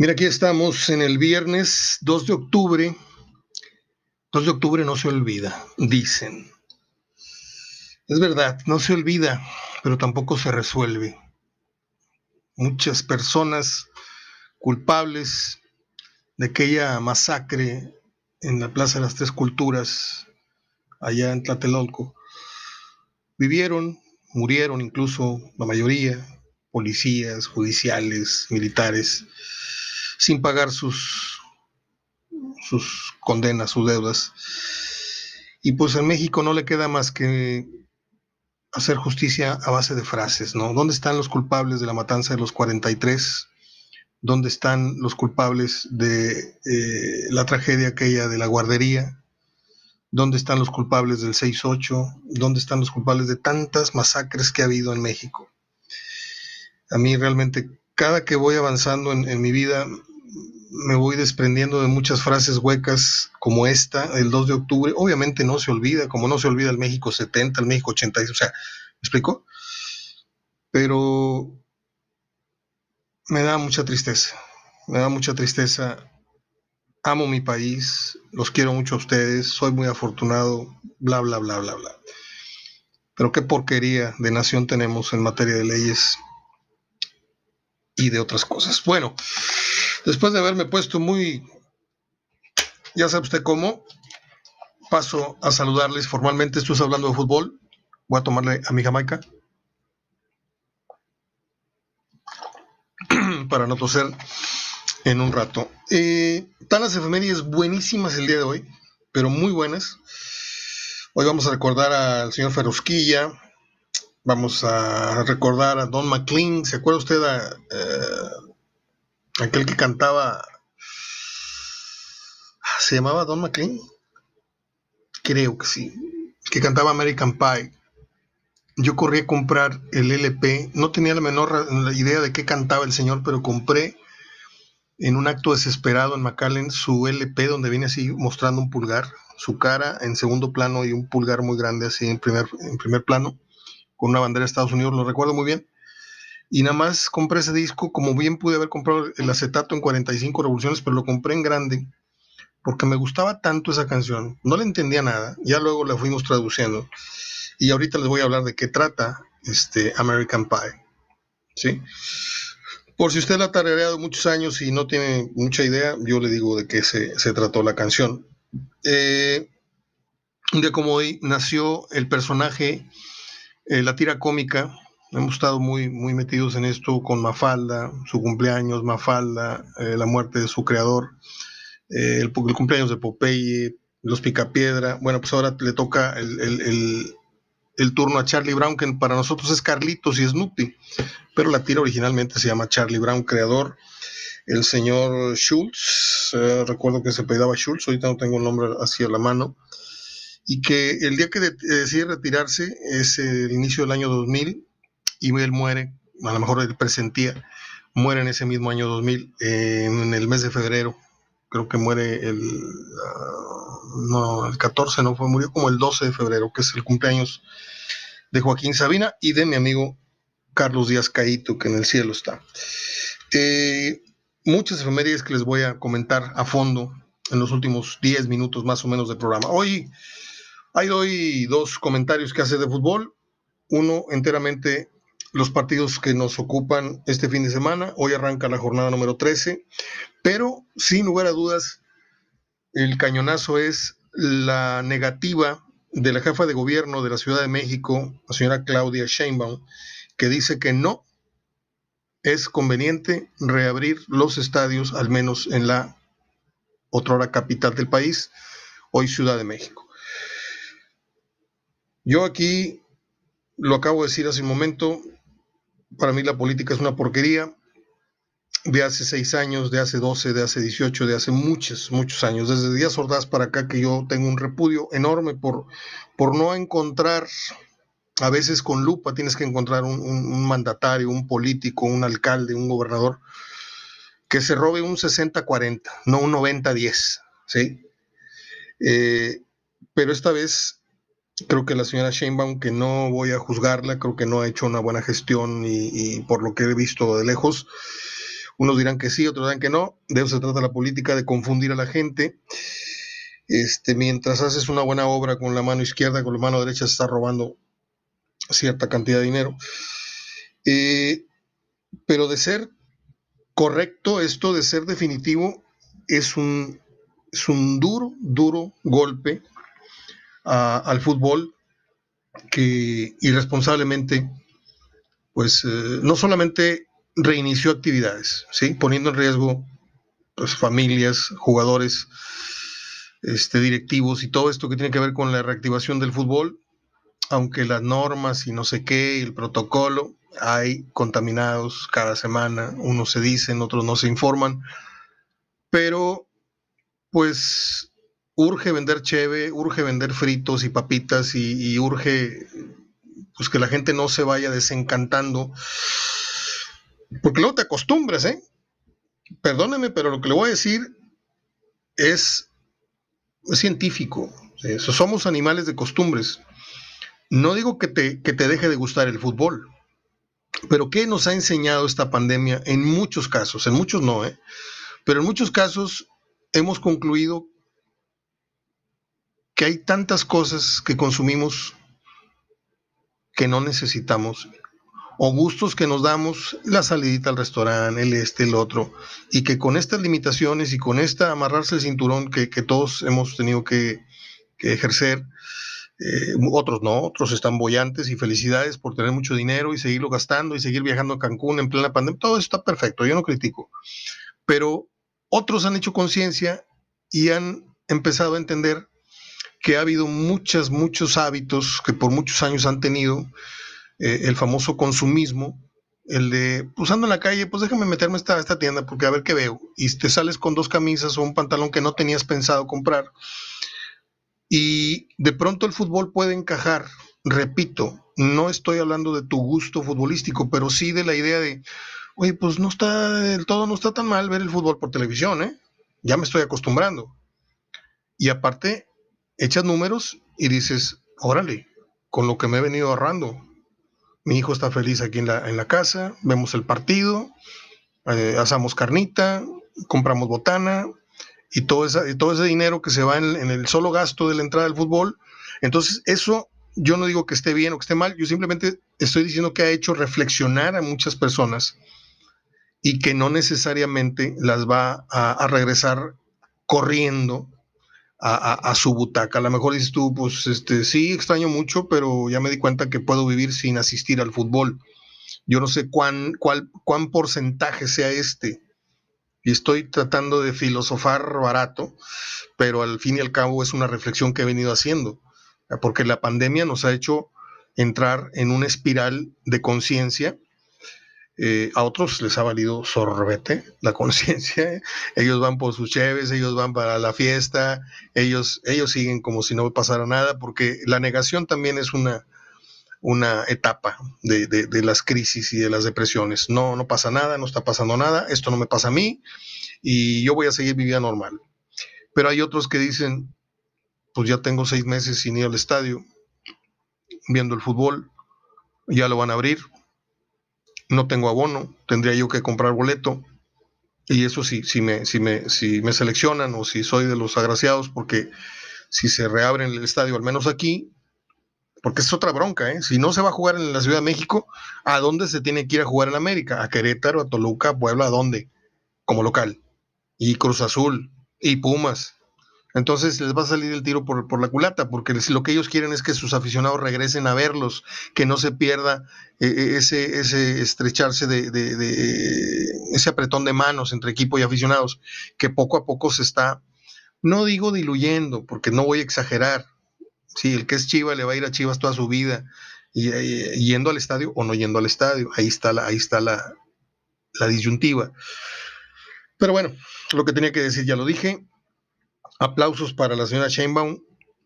Mira, aquí estamos en el viernes 2 de octubre. 2 de octubre no se olvida, dicen. Es verdad, no se olvida, pero tampoco se resuelve. Muchas personas culpables de aquella masacre en la Plaza de las Tres Culturas, allá en Tlatelolco, vivieron, murieron incluso la mayoría, policías, judiciales, militares, sin pagar sus, sus condenas, sus deudas. Y pues en México no le queda más que hacer justicia a base de frases, ¿no? ¿Dónde están los culpables de la matanza de los 43? ¿Dónde están los culpables de eh, la tragedia aquella de la guardería? ¿Dónde están los culpables del 6-8? ¿Dónde están los culpables de tantas masacres que ha habido en México? A mí realmente, cada que voy avanzando en mi vida, me voy desprendiendo de muchas frases huecas como esta, el 2 de octubre. Obviamente no se olvida, como no se olvida el México 70, el México 86, o sea, ¿me explico? Pero me da mucha tristeza, me da mucha tristeza. Amo mi país, los quiero mucho a ustedes, soy muy afortunado, bla, bla, bla, bla, bla. Pero qué porquería de nación tenemos en materia de leyes y de otras cosas. Bueno, Después de haberme puesto muy, ya sabe usted cómo, paso a saludarles formalmente. Estoy hablando de fútbol. Voy a tomarle a mi Jamaica. Para no toser en un rato. Eh, están las efemérides buenísimas el día de hoy, pero muy buenas. Hoy vamos a recordar al señor Ferrusquilla. Vamos a recordar a Don McLean. ¿Se acuerda usted a, eh, Aquel que cantaba. ¿Se llamaba Don McLean? Creo que sí. Que cantaba American Pie. Yo corrí a comprar el LP. No tenía la menor idea de qué cantaba el señor, pero compré en un acto desesperado en McAllen su LP donde viene así mostrando un pulgar, su cara en segundo plano y un pulgar muy grande así en primer, en primer plano, con una bandera de Estados Unidos, lo recuerdo muy bien y nada más compré ese disco, como bien pude haber comprado el acetato en 45 revoluciones, pero lo compré en grande, porque me gustaba tanto esa canción, no le entendía nada, ya luego la fuimos traduciendo, y ahorita les voy a hablar de qué trata este American Pie, ¿sí? Por si usted la ha tarareado muchos años y no tiene mucha idea, yo le digo de qué se, trató la canción. Eh, como hoy nació el personaje, eh, la tira cómica, hemos estado muy, muy metidos en esto con Mafalda, su cumpleaños, Mafalda, eh, la muerte de su creador, eh, el, cumpleaños de Popeye, los Picapiedra. Bueno, pues ahora le toca el, turno a Charlie Brown, que para nosotros es Carlitos y Snoopy, pero la tira originalmente se llama Charlie Brown, creador. El señor Schultz, eh, recuerdo que se pedaba Schultz, ahorita no tengo el nombre así la mano, y que el día que decide retirarse es el inicio del año 2000, y él muere, a lo mejor él presentía, muere en ese mismo año 2000, en el mes de febrero, creo que muere el, ah, no, el 14, no fue, murió como el 12 de febrero, que es el cumpleaños de Joaquín Sabina y de mi amigo Carlos Díaz Caíto, que en el cielo está. Eh, muchas efemérides que les voy a comentar a fondo en los últimos 10 minutos más o menos del programa. Hoy hay hoy dos comentarios que hacer de fútbol, uno enteramente los partidos que nos ocupan este fin de semana. Hoy arranca la jornada número 13, pero sin lugar a dudas, el cañonazo es la negativa de la jefa de gobierno de la Ciudad de México, la señora Claudia Sheinbaum, que dice que no es conveniente reabrir los estadios, al menos en la otrora capital del país, hoy Ciudad de México. Yo aquí lo acabo de decir hace un momento, para mí la política es una porquería de hace seis años, de hace doce, de hace dieciocho, de hace muchos, muchos años. Desde Díaz Ordaz para acá que yo tengo un repudio enorme por, por no encontrar, a veces con lupa tienes que encontrar un, mandatario, un político, un alcalde, un gobernador, que se robe un 60-40, no un 90-10, ¿sí? Eh, pero esta vez Creo que la señora Sheinbaum, que no voy a juzgarla, creo que no ha hecho una buena gestión y, por lo que he visto de lejos, Unos dirán que sí, otros dirán que no. De eso se trata la política, de confundir a la gente. Este, mientras haces una buena obra con la mano izquierda, con la mano derecha se está robando cierta cantidad de dinero. Eh, pero de ser correcto, esto de ser definitivo, es un, es un duro, duro golpe al fútbol que irresponsablemente, pues eh, no solamente reinició actividades, ¿sí? poniendo en riesgo pues, familias, jugadores, este, directivos y todo esto que tiene que ver con la reactivación del fútbol, aunque las normas y no sé qué, el protocolo, hay contaminados cada semana, unos se dicen, otros no se informan, pero pues urge vender cheve, urge vender fritos y papitas y, urge pues que la gente no se vaya desencantando, porque luego te acostumbras, ¿eh? Perdóneme, pero lo que le voy a decir es, científico. Somos animales de costumbres. No digo que te, que te deje de gustar el fútbol, pero ¿qué nos ha enseñado esta pandemia en muchos casos? En muchos no, ¿eh? Pero en muchos casos hemos concluido que hay tantas cosas que consumimos que no necesitamos o gustos que nos damos, la salidita al restaurante, el este, el otro, y que con estas limitaciones y con esta amarrarse el cinturón que, todos hemos tenido que, ejercer, eh, otros no, otros están bollantes y felicidades por tener mucho dinero y seguirlo gastando y seguir viajando a Cancún en plena pandemia, todo eso está perfecto, yo no critico, pero otros han hecho conciencia y han empezado a entender que ha habido muchos, muchos hábitos que por muchos años han tenido, eh, el famoso consumismo, el de, pues ando en la calle, pues déjame meterme a esta, esta tienda porque a ver qué veo. Y te sales con dos camisas o un pantalón que no tenías pensado comprar. Y de pronto el fútbol puede encajar, repito, no estoy hablando de tu gusto futbolístico, pero sí de la idea de, oye, pues no está, el todo no está tan mal ver el fútbol por televisión, ¿eh? Ya me estoy acostumbrando. Y aparte, echas números y dices, órale, con lo que me he venido ahorrando, mi hijo está feliz aquí en la, en la casa, vemos el partido, eh, asamos carnita, compramos botana y todo, esa, todo ese dinero que se va en, el solo gasto de la entrada del fútbol. Entonces, eso yo no digo que esté bien o que esté mal, yo simplemente estoy diciendo que ha hecho reflexionar a muchas personas y que no necesariamente las va a regresar corriendo a, su butaca. A lo mejor dices tú, pues este, sí, extraño mucho, pero ya me di cuenta que puedo vivir sin asistir al fútbol. Yo no sé cuán, cuál, cuán porcentaje sea este. Y estoy tratando de filosofar barato, pero al fin y al cabo es una reflexión que he venido haciendo, porque la pandemia nos ha hecho entrar en una espiral de conciencia eh, a otros les ha valido sorbete la conciencia. ¿eh? Ellos van por sus cheves, ellos van para la fiesta, ellos, ellos siguen como si no pasara nada, porque la negación también es una, una etapa de, de, las crisis y de las depresiones. No, no pasa nada, no está pasando nada, esto no me pasa a mí y yo voy a seguir mi vida normal. Pero hay otros que dicen, pues ya tengo seis meses sin ir al estadio, viendo el fútbol, ya lo van a abrir, no tengo abono, tendría yo que comprar boleto. Y eso sí, si me, si me, si me seleccionan o si soy de los agraciados, porque si se reabre el estadio, al menos aquí, porque es otra bronca, ¿eh? si no se va a jugar en la Ciudad de México, ¿a dónde se tiene que ir a jugar en América? ¿A Querétaro, a Toluca, a Puebla, a dónde? Como local. Y Cruz Azul, y Pumas, entonces les va a salir el tiro por, la culata, porque lo que ellos quieren es que sus aficionados regresen a verlos, que no se pierda eh, eh, ese, ese estrecharse de, ese apretón de manos entre equipo y aficionados, que poco a poco se está, no digo diluyendo, porque no voy a exagerar. Sí, el que es Chiva le va a ir a Chivas toda su vida, y, yendo al estadio o no yendo al estadio. Ahí está la, ahí está la, la disyuntiva. Pero bueno, lo que tenía que decir ya lo dije aplausos para la señora Sheinbaum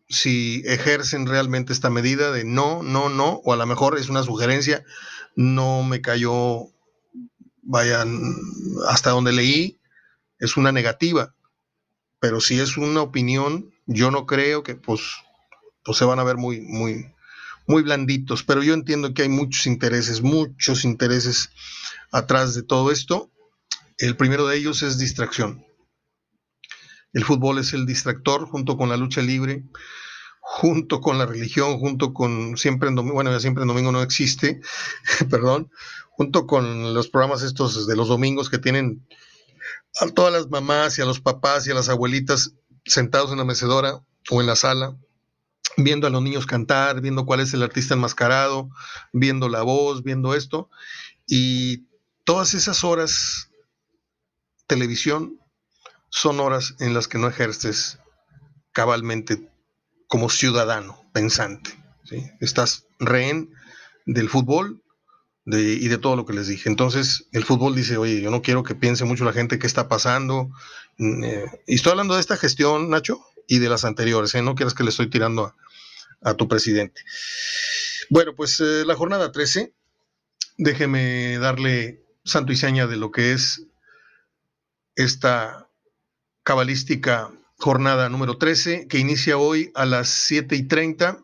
si ejercen realmente esta medida de no, no, no, o a lo mejor es una sugerencia, no me cayó, vayan, hasta donde leí, es una negativa, pero si es una opinión, yo no creo que pues, pues se van a ver muy, muy, muy blanditos, pero yo entiendo que hay muchos intereses, muchos intereses atrás de todo esto. El primero de ellos es distracción. El fútbol es el distractor junto con la lucha libre, junto con la religión, junto con siempre en domingo, bueno, siempre en domingo no existe, perdón, junto con los programas estos de los domingos que tienen a todas las mamás y a los papás y a las abuelitas sentados en la mecedora o en la sala, viendo a los niños cantar, viendo cuál es el artista enmascarado, viendo la voz, viendo esto. Y todas esas horas, televisión, son horas en las que no ejerces cabalmente como ciudadano pensante. Estás rehén del fútbol y de todo lo que les dije. Entonces, el fútbol dice, oye, yo no quiero que piense mucho la gente qué está pasando. Mm, eh, y estoy hablando de esta gestión, Nacho, y de las anteriores. ¿eh? No quieras que le estoy tirando a, tu presidente. Bueno, pues eh, la jornada 13, déjeme darle santo y seña de lo que es esta cabalística jornada número 13, que inicia hoy a las 7 y 30,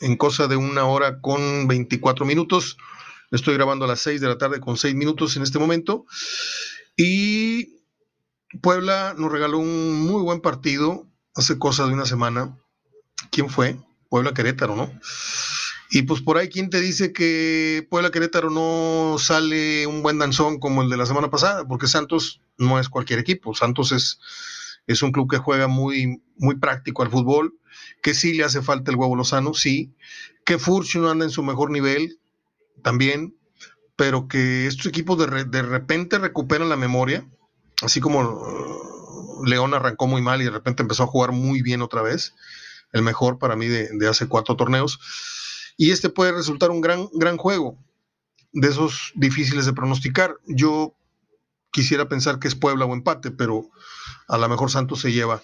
en cosa de una hora con 24 minutos Estoy grabando a las 6 de la tarde con 6 minutos en este momento. Y Puebla nos regaló un muy buen partido hace cosa de una semana. ¿Quién fue? Puebla Querétaro, ¿no? Y pues por ahí, ¿quién te dice que Puebla Querétaro no sale un buen danzón como el de la semana pasada? Porque Santos no es cualquier equipo. Santos es, es un club que juega muy, muy práctico al fútbol, que sí le hace falta el huevo lozano, sí. Que Furch no anda en su mejor nivel, también, pero que estos equipos de, de repente recuperan la memoria, así como uh, León arrancó muy mal y de repente empezó a jugar muy bien otra vez, el mejor para mí de, hace cuatro torneos, y este puede resultar un gran, gran juego, de esos difíciles de pronosticar. Yo quisiera pensar que es Puebla o empate, pero a lo mejor Santos se lleva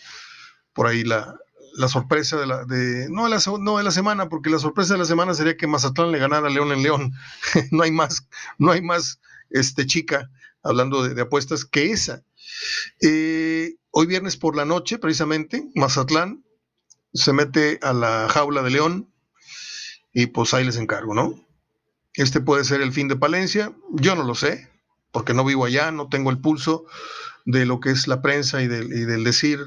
por ahí la, la sorpresa de la, de, no, de la, no de la semana, porque la sorpresa de la semana sería que Mazatlán le ganara a León en León. no hay más, no hay más este, chica, hablando de, apuestas, que esa. Eh, hoy viernes por la noche, precisamente, Mazatlán se mete a la jaula de León y pues ahí les encargo, ¿no? Este puede ser el fin de Palencia, yo no lo sé, porque no vivo allá, no tengo el pulso de lo que es la prensa y del, y del decir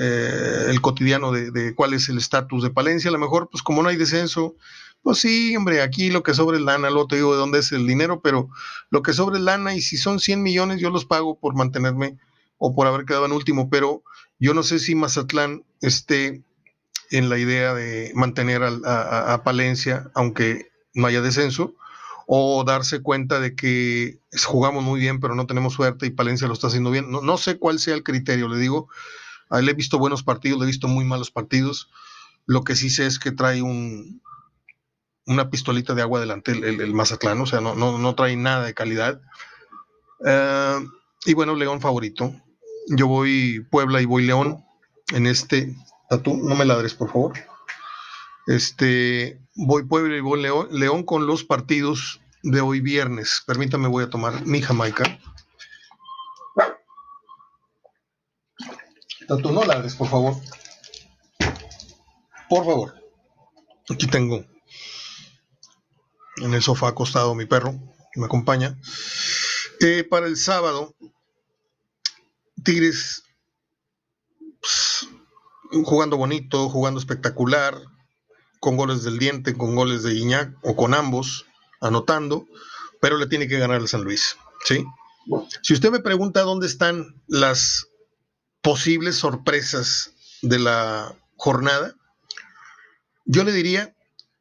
eh, el cotidiano de, cuál es el estatus de Palencia. A lo mejor, pues como no hay descenso, pues sí, hombre, aquí lo que sobre es lana, luego te digo de dónde es el dinero, pero lo que sobre es lana y si son 100 millones yo los pago por mantenerme o por haber quedado en último, pero yo no sé si Mazatlán esté en la idea de mantener a, Palencia, aunque no haya descenso, o darse cuenta de que jugamos muy bien, pero no tenemos suerte y Palencia lo está haciendo bien. No, no sé cuál sea el criterio, le digo, a él he visto buenos partidos, le he visto muy malos partidos. Lo que sí sé es que trae un, una pistolita de agua delante el, Mazatlán, o sea, no, no, trae nada de calidad. Eh, y bueno, León favorito. Yo voy Puebla y voy León en este. Tatu, no me ladres, por favor. Este, voy Puebla y voy León, con los partidos de hoy viernes. Permítame, voy a tomar mi Jamaica. Tanto no ladres, por favor. Por favor. Aquí tengo en el sofá acostado mi perro que me acompaña. Eh, para el sábado, Tigres jugando bonito, jugando espectacular, con goles del diente, con goles de Iñac o con ambos, anotando, pero le tiene que ganar el San Luis. ¿sí? Si usted me pregunta dónde están las posibles sorpresas de la jornada, yo le diría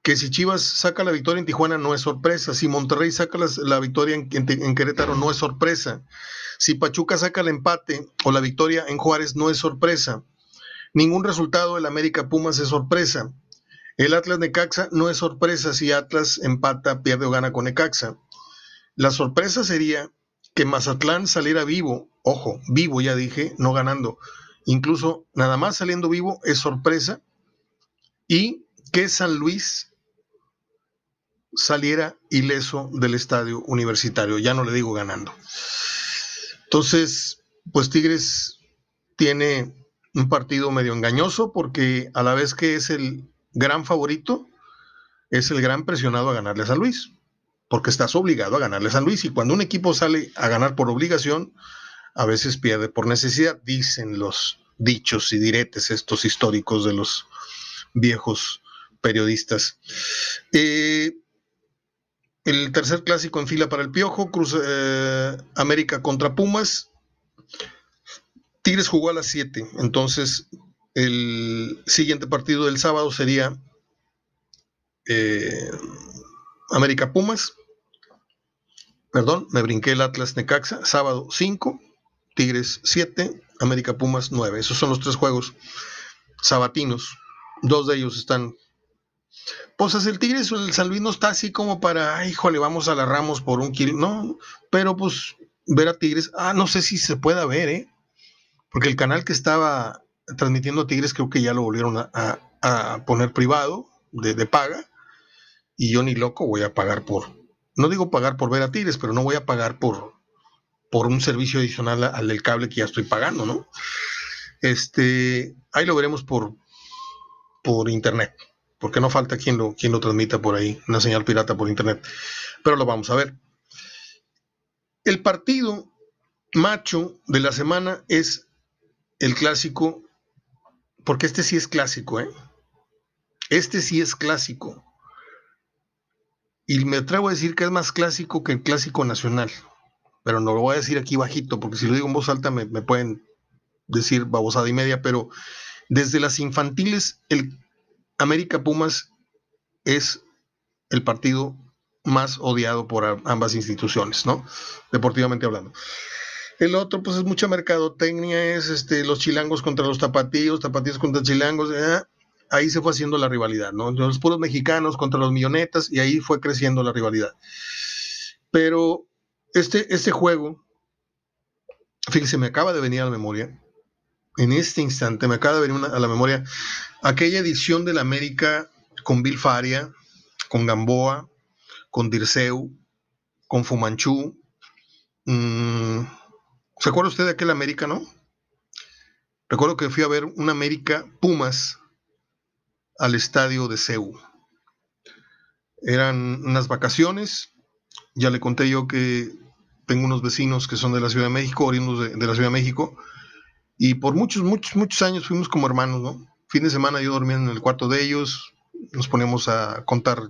que si Chivas saca la victoria en Tijuana no es sorpresa, si Monterrey saca la, victoria en, en, Querétaro no es sorpresa, si Pachuca saca el empate o la victoria en Juárez no es sorpresa, ningún resultado del América Pumas es sorpresa, el Atlas Necaxa no es sorpresa si Atlas empata, pierde o gana con Necaxa. La sorpresa sería que Mazatlán saliera vivo, ojo, vivo ya dije, no ganando, incluso nada más saliendo vivo es sorpresa, y que San Luis saliera ileso del estadio universitario, ya no le digo ganando. Entonces, pues Tigres tiene un partido medio engañoso porque a la vez que es el gran favorito, es el gran presionado a ganarle a San Luis porque estás obligado a ganarle a San Luis. Y cuando un equipo sale a ganar por obligación, a veces pierde por necesidad, dicen los dichos y diretes estos históricos de los viejos periodistas. Eh, el tercer clásico en fila para el Piojo, Cruz eh, América contra Pumas. Tigres jugó a las 7, entonces el siguiente partido del sábado sería eh, América Pumas. Perdón, me brinqué el Atlas Necaxa. Sábado 5, Tigres 7, América Pumas 9. Esos son los tres juegos sabatinos. Dos de ellos están. Pues el Tigres el San Luis no está así como para, híjole, vamos a la Ramos por un kilo. No, pero pues ver a Tigres, ah, no sé si se pueda ver, ¿eh? Porque el canal que estaba transmitiendo a Tigres creo que ya lo volvieron a, poner privado, de, de, paga, y yo ni loco voy a pagar por, no digo pagar por ver a Tigres, pero no voy a pagar por, por un servicio adicional al del cable que ya estoy pagando, ¿no? Este, ahí lo veremos por, por internet, porque no falta quien lo, quien lo transmita por ahí, una señal pirata por internet, pero lo vamos a ver. El partido macho de la semana es el clásico porque este sí es clásico, ¿eh? Este sí es clásico. Y me atrevo a decir que es más clásico que el clásico nacional. Pero no lo voy a decir aquí bajito, porque si lo digo en voz alta me, pueden decir babosada y media, pero desde las infantiles, el América Pumas es el partido más odiado por ambas instituciones, ¿no? Deportivamente hablando. El otro, pues es mucha mercadotecnia, es este, los chilangos contra los tapatíos, tapatíos contra chilangos. Eh, ahí se fue haciendo la rivalidad, ¿no? Los puros mexicanos contra los millonetas y ahí fue creciendo la rivalidad. Pero este, este juego, fíjese, me acaba de venir a la memoria, en este instante me acaba de venir a la memoria aquella edición de la América con Bill Faria, con Gamboa, con Dirceu, con Fumanchu. Mmm, ¿Se acuerda usted de aquel América, no? Recuerdo que fui a ver un América Pumas al estadio de Ceú. Eran unas vacaciones. Ya le conté yo que tengo unos vecinos que son de la Ciudad de México, oriundos de, de la Ciudad de México. Y por muchos, muchos, muchos años fuimos como hermanos, ¿no? Fin de semana yo dormía en el cuarto de ellos. Nos poníamos a contar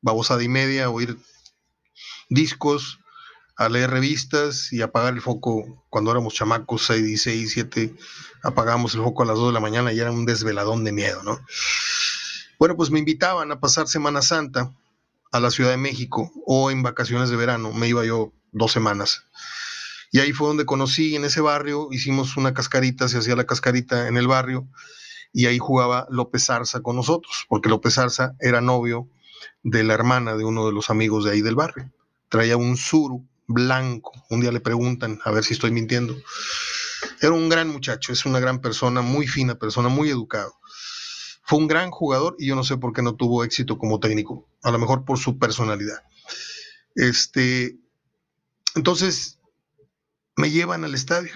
babosada y media, oír discos a leer revistas y apagar el foco cuando éramos chamacos, 6, 6, 7, apagamos el foco a las 2 de la mañana y era un desveladón de miedo, ¿no? Bueno, pues me invitaban a pasar Semana Santa a la Ciudad de México o en vacaciones de verano, me iba yo dos semanas. Y ahí fue donde conocí en ese barrio, hicimos una cascarita, se hacía la cascarita en el barrio y ahí jugaba López Zarza con nosotros, porque López Zarza era novio de la hermana de uno de los amigos de ahí del barrio. Traía un suru blanco. Un día le preguntan, a ver si estoy mintiendo. Era un gran muchacho, es una gran persona, muy fina persona, muy educado. Fue un gran jugador y yo no sé por qué no tuvo éxito como técnico, a lo mejor por su personalidad. Este, entonces me llevan al estadio.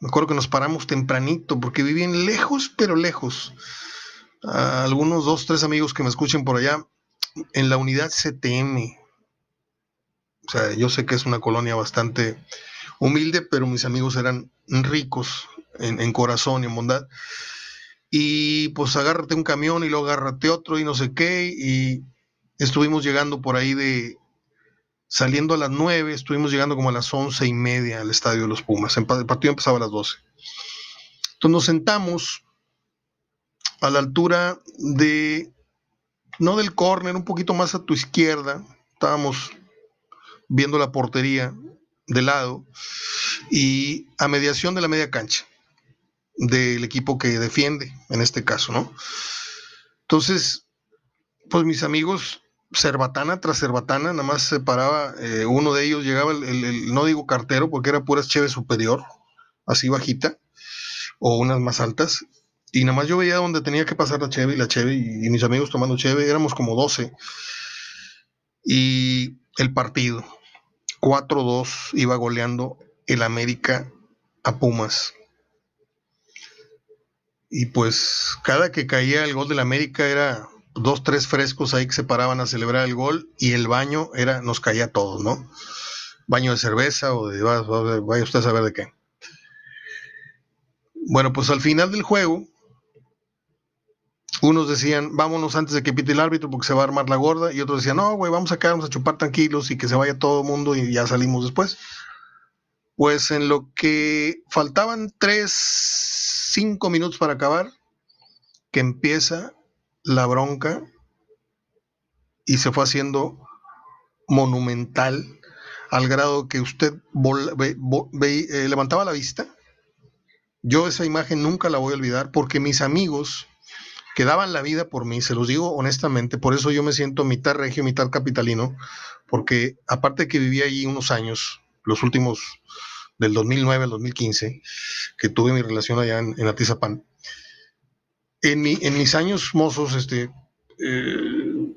Me acuerdo que nos paramos tempranito porque vivían lejos, pero lejos. algunos dos, tres amigos que me escuchen por allá en la unidad CTM, sea, yo sé que es una colonia bastante humilde, pero mis amigos eran ricos en, corazón y en bondad. Y pues agárrate un camión y luego agárrate otro y no sé qué. Y estuvimos llegando por ahí de, saliendo a las nueve, estuvimos llegando como a las once y media al estadio de los Pumas. El partido empezaba a las doce. Entonces nos sentamos a la altura de, no del córner, un poquito más a tu izquierda. Estábamos viendo la portería de lado y a mediación de la media cancha del equipo que defiende, en este caso, ¿no? Entonces, pues mis amigos, cerbatana tras cerbatana, nada más se paraba, eh, uno de ellos llegaba, el, no digo cartero, porque era pura cheve superior, así bajita, o unas más altas, y nada más yo veía donde tenía que pasar la cheve y la cheve, y, y mis amigos tomando cheve, éramos como 12, y el partido, 4-2 iba goleando el América a Pumas. Y pues cada que caía el gol del América era dos, tres frescos ahí que se paraban a celebrar el gol y el baño era, nos caía a todos, ¿no? Baño de cerveza o de, vaya usted a saber de qué. Bueno, pues al final del juego, unos decían, vámonos antes de que pite el árbitro porque se va a armar la gorda, y otros decían, no, güey, vamos a quedarnos a chupar tranquilos y que se vaya todo el mundo y ya salimos después. Pues en lo que faltaban tres, cinco minutos para acabar, que empieza la bronca y se fue haciendo monumental al grado que usted eh, levantaba la vista. Yo esa imagen nunca la voy a olvidar porque mis amigos que daban la vida por mí, se los digo honestamente, por eso yo me siento mitad regio, mitad capitalino, porque aparte que viví allí unos años, los últimos del 2009 al 2015, que tuve mi relación allá en, en Atizapán, en, en, mis años mozos, este, eh,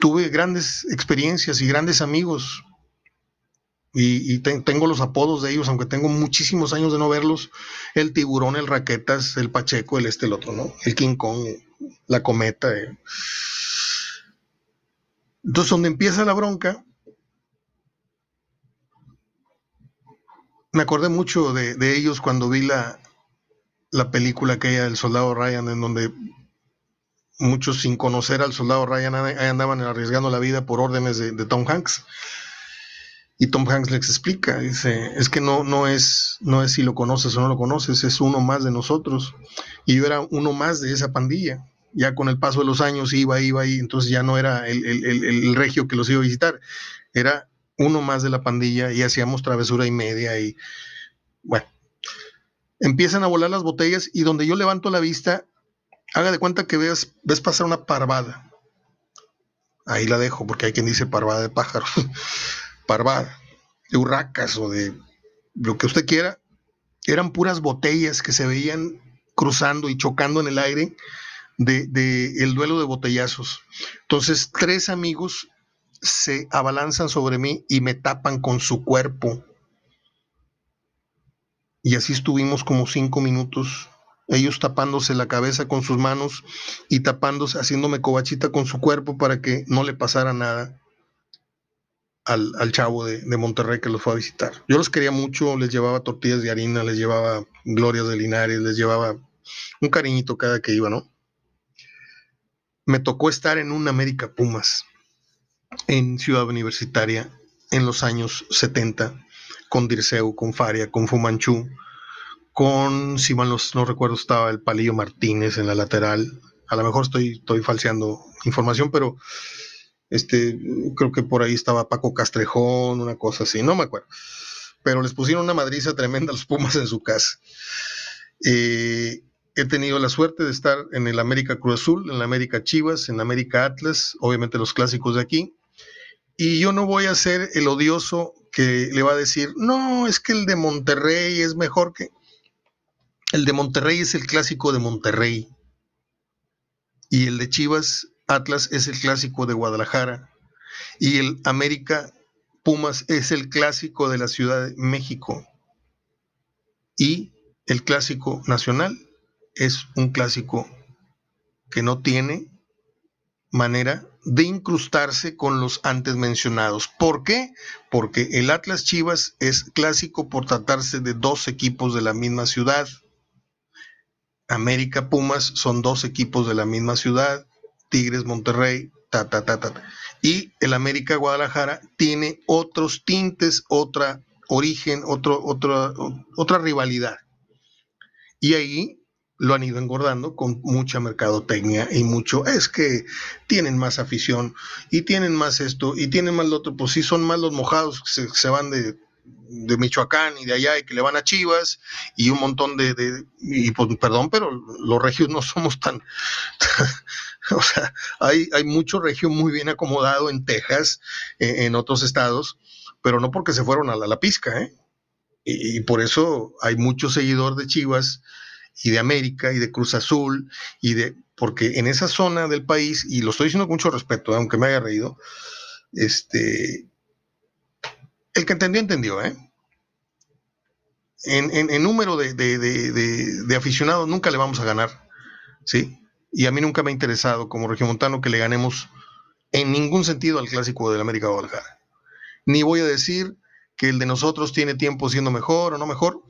tuve grandes experiencias y grandes amigos. Y, tengo los apodos de ellos, aunque tengo muchísimos años de no verlos. El tiburón, el raquetas, el pacheco, el este, el otro. El King Kong, la cometa. Eh. Entonces, donde empieza la bronca, me acordé mucho de, ellos cuando vi la, la película aquella del soldado Ryan, en donde muchos sin conocer al soldado Ryan andaban arriesgando la vida por órdenes de, Tom Hanks. Y Tom Hanks les explica, dice, es que no, no, es, no es si lo conoces o no lo conoces, es uno más de nosotros. Y yo era uno más de esa pandilla. Ya con el paso de los años iba, iba, y entonces ya no era el, el regio que los iba a visitar, era uno más de la pandilla y hacíamos travesura y media y bueno, empiezan a volar las botellas y donde yo levanto la vista haga de cuenta que ves, ves pasar una parvada. Ahí la dejo, porque hay quien dice parvada de pájaros. parvada, de urracas o de lo que usted quiera. Eran puras botellas que se veían cruzando y chocando en el aire de, el duelo de botellazos. Entonces, tres amigos se abalanzan sobre mí y me tapan con su cuerpo. Y así estuvimos como cinco minutos ellos tapándose la cabeza con sus manos y tapándose, haciéndome cobachita con su cuerpo para que no le pasara nada al, chavo de, Monterrey que los fue a visitar. Yo los quería mucho, les llevaba tortillas de harina, les llevaba glorias de Linares, les llevaba un cariñito cada que iba, ¿no? Me tocó estar en un América Pumas, en Ciudad Universitaria, en los años 70, con Dirceu, con Faria, con Fumanchu, con, si mal no, recuerdo, estaba el Palillo Martínez en la lateral. A lo mejor estoy, estoy falseando información, pero este, creo que por ahí estaba Paco Castrejón, una cosa así, no me acuerdo. Pero les pusieron una madriza tremenda a los Pumas en su casa. Eh, he tenido la suerte de estar en el América Cruz Azul, en la América Chivas, en la América Atlas, obviamente los clásicos de aquí. Y yo no voy a ser el odioso que le va a decir, no, es que el de Monterrey es mejor que... El de Monterrey es el clásico de Monterrey. Y el de Chivas Atlas es el clásico de Guadalajara. Y el América Pumas es el clásico de la Ciudad de México. Y el clásico nacional es un clásico que no tiene manera de incrustarse con los antes mencionados. ¿Por qué? Porque el Atlas Chivas es clásico por tratarse de dos equipos de la misma ciudad. América Pumas son dos equipos de la misma ciudad, Tigres Monterrey, ta, ta, ta, ta. Y el América Guadalajara tiene otros tintes, otra origen, otro, otra, otra rivalidad. Y ahí lo han ido engordando con mucha mercadotecnia y mucho, es que tienen más afición y tienen más esto y tienen más lo otro, pues sí son más los mojados que se van de de Michoacán y de allá y que le van a Chivas y un montón de, y pues perdón, pero los regios no somos tan, o sea, hay, hay mucho regio muy bien acomodado en Texas, en, otros estados, pero no porque se fueron a la, la pizca, ¿eh? Y, por eso hay mucho seguidor de Chivas y de América y de Cruz Azul y de, porque en esa zona del país, y lo estoy diciendo con mucho respeto, aunque me haya reído, este, el que entendió, entendió, ¿eh? En, número de, aficionados nunca le vamos a ganar, ¿sí? Y a mí nunca me ha interesado como regiomontano que le ganemos en ningún sentido al clásico del América Guadalajara. Ni voy a decir que el de nosotros tiene tiempo siendo mejor o no mejor.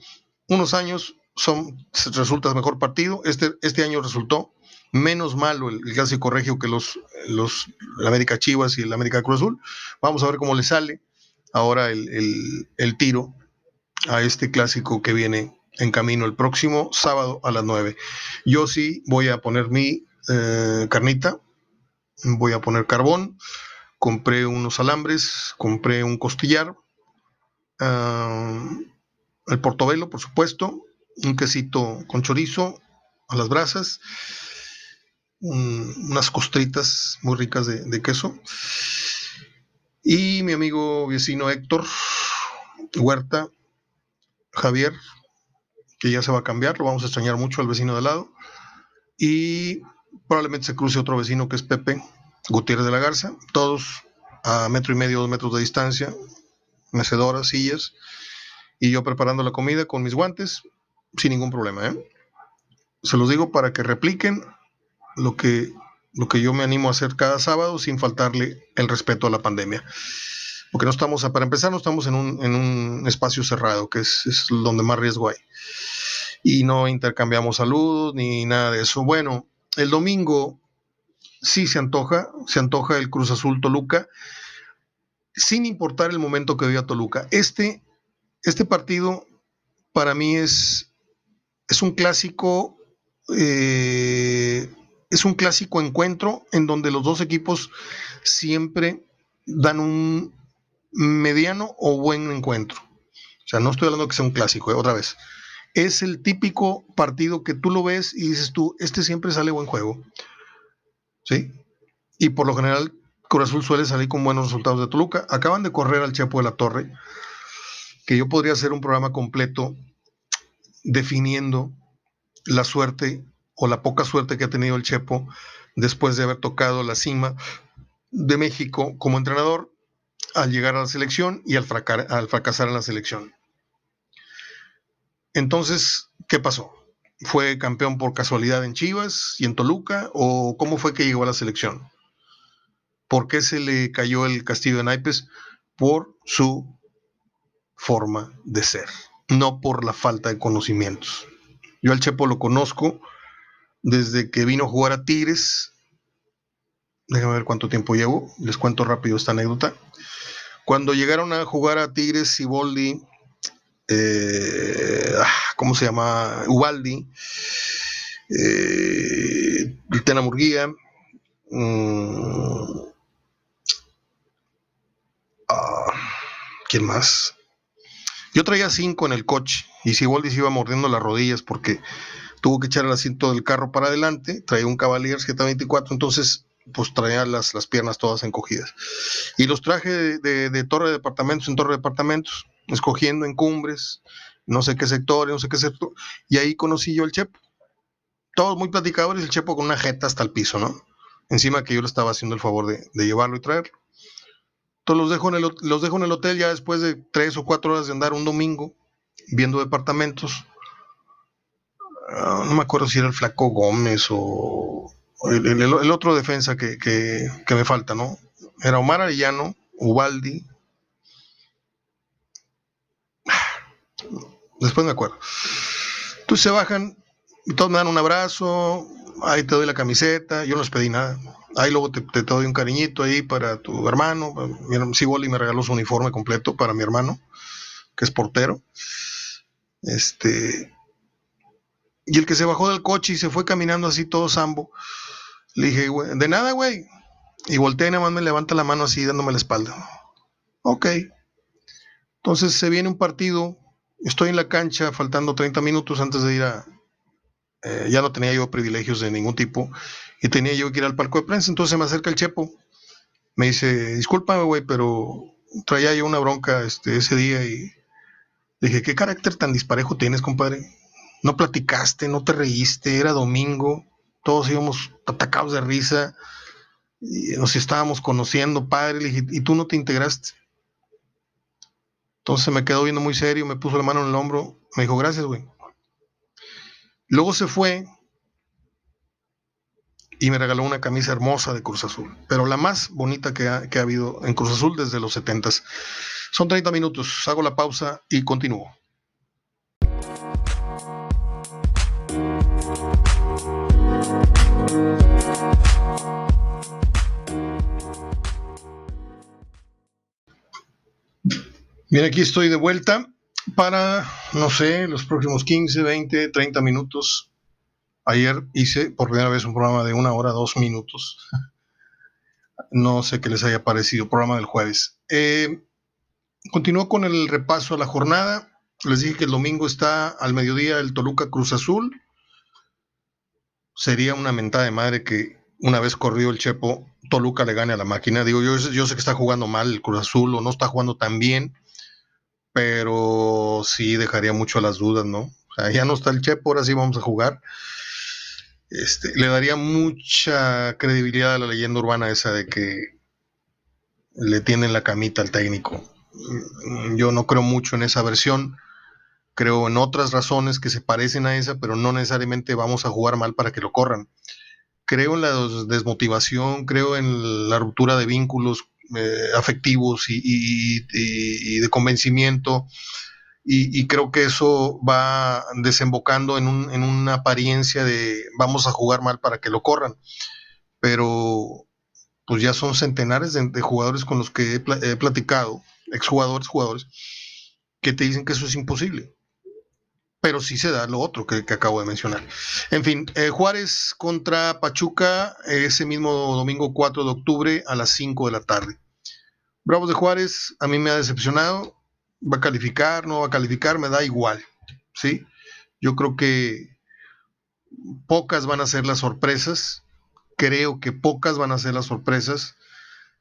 Unos años son, resulta mejor partido. Este, este año resultó menos malo el, clásico regio que los, los América Chivas y el América Cruz Azul. Vamos a ver cómo le sale ahora el, tiro a este clásico que viene en camino el próximo sábado a las 9. Yo sí voy a poner mi eh, carnita, voy a poner carbón, compré unos alambres, compré un costillar, ah, el portobelo, por supuesto, un quesito con chorizo a las brasas, unas costritas muy ricas de, queso. Y mi amigo vecino Héctor Huerta, Javier, que ya se va a cambiar, lo vamos a extrañar mucho al vecino de lado. Y probablemente se cruce otro vecino que es Pepe Gutiérrez de la Garza, todos a metro y medio, dos metros de distancia, mecedoras, sillas, y yo preparando la comida con mis guantes, sin ningún problema. ¿eh? Se los digo para que repliquen lo que, lo que yo me animo a hacer cada sábado sin faltarle el respeto a la pandemia. Porque no estamos, para empezar, no estamos en un, en un espacio cerrado, que es, es, donde más riesgo hay. Y no intercambiamos saludos ni nada de eso. Bueno, el domingo sí se antoja, se antoja el Cruz Azul Toluca, sin importar el momento que viva Toluca. Este, este partido para mí es, es un clásico eh, es un clásico encuentro en donde los dos equipos siempre dan un mediano o buen encuentro. O sea, no estoy hablando que sea un clásico, eh, otra vez. Es el típico partido que tú lo ves y dices tú, este siempre sale buen juego. ¿Sí? Y por lo general, Cruz Azul suele salir con buenos resultados de Toluca. Acaban de correr al Chepo de la Torre, que yo podría hacer un programa completo definiendo la suerte o la poca suerte que ha tenido el Chepo después de haber tocado la cima de México como entrenador al llegar a la selección y al, fracasar en la selección. Entonces, ¿qué pasó? ¿Fue campeón por casualidad en Chivas y en Toluca? ¿O cómo fue que llegó a la selección? ¿Por qué se le cayó el castillo de naipes? Por su forma de ser, no por la falta de conocimientos. Yo al Chepo lo conozco desde que vino a jugar a Tigres. Déjame ver cuánto tiempo llevo. Les cuento rápido esta anécdota. Cuando llegaron a jugar a Tigres, Siboldi, eh, ah, ¿cómo se llama? Ubaldi, eh, Tena Murguía, mm, ah, ¿quién más? Yo traía cinco en el coche y Siboldi se iba mordiendo las rodillas porque tuvo que echar el asiento del carro para adelante, traía un Cavalier 724, entonces pues traía las, las piernas todas encogidas. Y los traje de, torre de departamentos en torre de departamentos, escogiendo en cumbres, no sé qué sector, no sé qué sector, y ahí conocí yo el Chepo. Todos muy platicadores, el Chepo con una jeta hasta el piso, ¿no? Encima que yo le estaba haciendo el favor de, llevarlo y traerlo. Entonces los dejo, en el, los dejo en el hotel ya después de tres o cuatro horas de andar un domingo viendo departamentos Ah, no me acuerdo si era el Flaco Gómez o el, otro defensa que, me falta, ¿no? Era Omar Arellano, Ubaldi. Después me acuerdo. Entonces se bajan y todos me dan un abrazo, ahí te doy la camiseta, yo no les pedí nada. Ahí luego te, te, doy un cariñito ahí para tu hermano. Siboli me regaló su uniforme completo para mi hermano, que es portero. Este, y el que se bajó del coche y se fue caminando así todo sambo, le dije, de nada, güey. Y volteé y nada más me levanta la mano así dándome la espalda. Ok. Entonces se viene un partido, estoy en la cancha faltando 30 minutos antes de ir a... Eh, ya no tenía yo privilegios de ningún tipo y tenía yo que ir al palco de prensa, entonces me acerca el Chepo. Me dice, discúlpame, güey, pero traía yo una bronca este, ese día y dije, ¿qué carácter tan disparejo tienes, compadre? no platicaste, no te reíste, era domingo, todos íbamos atacados de risa, y nos estábamos conociendo, padre, y tú no te integraste. Entonces me quedó viendo muy serio, me puso la mano en el hombro, me dijo, gracias, güey. Luego se fue y me regaló una camisa hermosa de Cruz Azul, pero la más bonita que ha, que ha habido en Cruz Azul desde los 70. Son 30 minutos, hago la pausa y continúo. Bien, aquí estoy de vuelta para, no sé, los próximos 15, 20, 30 minutos. Ayer hice por primera vez un programa de una hora, dos minutos. No sé qué les haya parecido, programa del jueves. Eh, continúo con el repaso a la jornada. Les dije que el domingo está al mediodía el Toluca Cruz Azul. Sería una mentada de madre que una vez corrido el Chepo, Toluca le gane a la máquina. Digo, yo, yo sé que está jugando mal el Cruz Azul o no está jugando tan bien, pero sí dejaría mucho a las dudas, ¿no? O sea, ya no está el Chepo, ahora sí vamos a jugar. Este, le daría mucha credibilidad a la leyenda urbana esa de que le tienen la camita al técnico. Yo no creo mucho en esa versión. Creo en otras razones que se parecen a esa, pero no necesariamente vamos a jugar mal para que lo corran. Creo en la desmotivación, creo en la ruptura de vínculos eh, afectivos y, de convencimiento. Y, creo que eso va desembocando en, una apariencia de vamos a jugar mal para que lo corran. Pero pues ya son centenares de, jugadores con los que he, platicado, exjugadores, jugadores, que te dicen que eso es imposible pero sí se da lo otro que, acabo de mencionar. En fin, eh, Juárez contra Pachuca ese mismo domingo 4 de octubre a las 5 de la tarde. Bravos de Juárez a mí me ha decepcionado, va a calificar, no va a calificar, me da igual, ¿sí? Yo creo que pocas van a ser las sorpresas, creo que pocas van a ser las sorpresas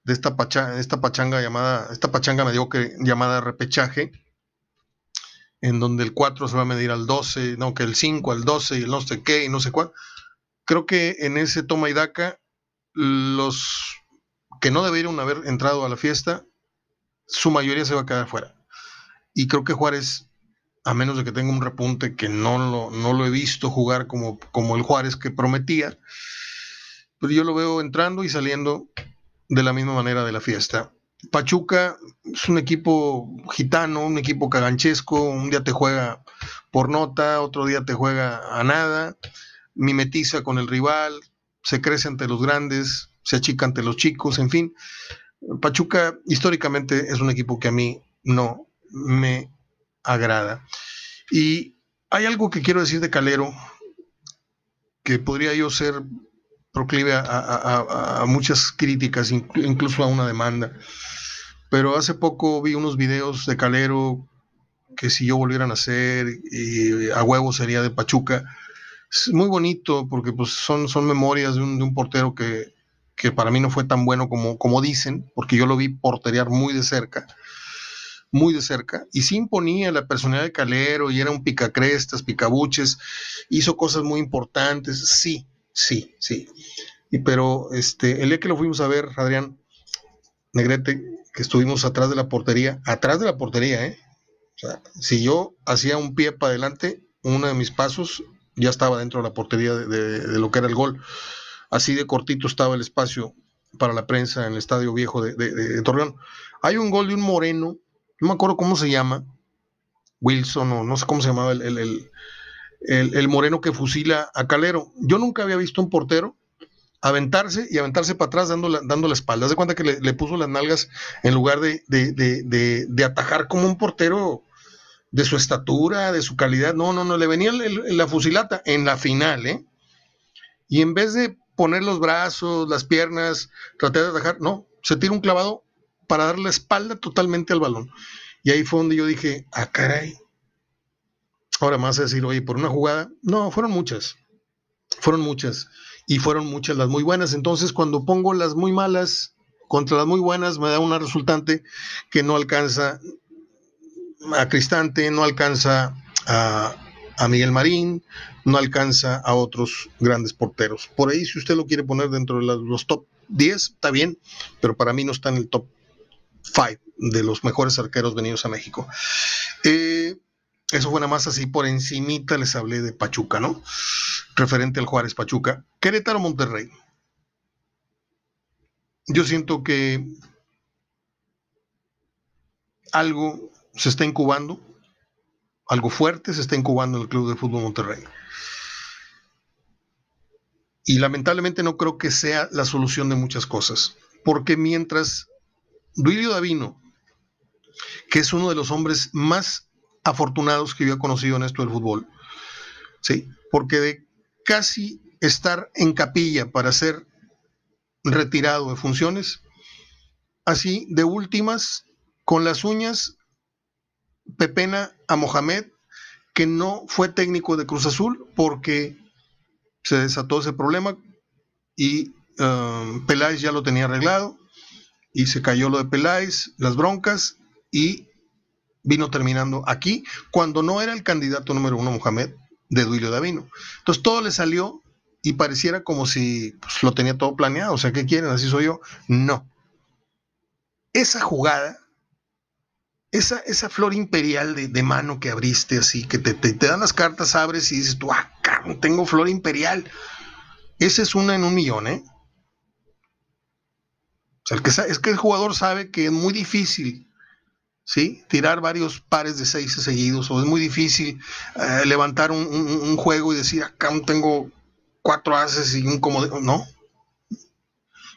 de esta, esta pachanga llamada, esta pachanga mediocre llamada repechaje en donde el 4 se va a medir al 12, no, que el 5 al 12 y el no sé qué y no sé cuál. Creo que en ese toma y daca, los que no debieron haber entrado a la fiesta, su mayoría se va a quedar fuera. Y creo que Juárez, a menos de que tenga un repunte que no lo, no lo he visto jugar como, como el Juárez que prometía, pero yo lo veo entrando y saliendo de la misma manera de la fiesta. Pachuca es un equipo gitano, un equipo caganchesco, un día te juega por nota, otro día te juega a nada, mimetiza con el rival, se crece ante los grandes, se achica ante los chicos, en fin. Pachuca históricamente es un equipo que a mí no me agrada. Y hay algo que quiero decir de Calero, que podría yo ser proclive a, muchas críticas, incluso a una demanda. Pero hace poco vi unos videos de Calero que si yo volviera a nacer y a huevo sería de Pachuca. Es muy bonito porque pues son, son memorias de un, portero que, para mí no fue tan bueno como, como dicen, porque yo lo vi porterear muy de cerca, muy de cerca, y sí imponía la personalidad de Calero y era un picacrestas, picabuches, hizo cosas muy importantes, sí, Sí, sí. Y pero este, el día que lo fuimos a ver, Adrián Negrete, que estuvimos atrás de la portería, atrás de la portería, ¿eh? O sea, si yo hacía un pie para adelante, uno de mis pasos ya estaba dentro de la portería de, lo que era el gol. Así de cortito estaba el espacio para la prensa en el estadio viejo de, Torreón. Hay un gol de un moreno, no me acuerdo cómo se llama, Wilson o no sé cómo se llamaba el, el, moreno que fusila a Calero. Yo nunca había visto un portero aventarse y aventarse para atrás dando la, dando la espalda. De cuenta que le, puso las nalgas en lugar de, de, atajar como un portero de su estatura, de su calidad. No, no, no, le venía la fusilata en la final, ¿eh? Y en vez de poner los brazos, las piernas, tratar de atajar, no, se tira un clavado para dar la espalda totalmente al balón. Y ahí fue donde yo dije, ah, caray, Ahora más a decir, oye, por una jugada. No, fueron muchas. Fueron muchas. Y fueron muchas las muy buenas. Entonces, cuando pongo las muy malas contra las muy buenas, me da una resultante que no alcanza a Cristante, no alcanza a, Miguel Marín, no alcanza a otros grandes porteros. Por ahí, si usted lo quiere poner dentro de los top 10, está bien, pero para mí no está en el top 5 de los mejores arqueros venidos a México. Eh, eso fue nada más así por encimita les hablé de Pachuca, ¿no? Referente al Juárez Pachuca. Querétaro Monterrey. Yo siento que algo se está incubando, algo fuerte se está incubando en el Club de Fútbol Monterrey. Y lamentablemente no creo que sea la solución de muchas cosas. Porque mientras Duilio Davino, que es uno de los hombres más afortunados que yo he conocido en esto del fútbol, ¿sí? porque de casi estar en capilla para ser retirado de funciones, así de últimas, con las uñas, pepena a Mohamed, que no fue técnico de Cruz Azul porque se desató ese problema y um, Peláez ya lo tenía arreglado y se cayó lo de Peláez, las broncas y vino terminando aquí cuando no era el candidato número uno Mohamed de Duilio Davino. Entonces todo le salió y pareciera como si pues, lo tenía todo planeado. O sea, ¿qué quieren? Así soy yo. No. Esa jugada, esa, esa flor imperial de, mano que abriste así, que te, dan las cartas, abres y dices tú, ah, tengo flor imperial. Esa es una en un millón, ¿eh? O sea, que, es que el jugador sabe que es muy difícil ¿sí? Tirar varios pares de seis seguidos, o es muy difícil eh, levantar un, juego y decir, acá tengo cuatro haces y un como no.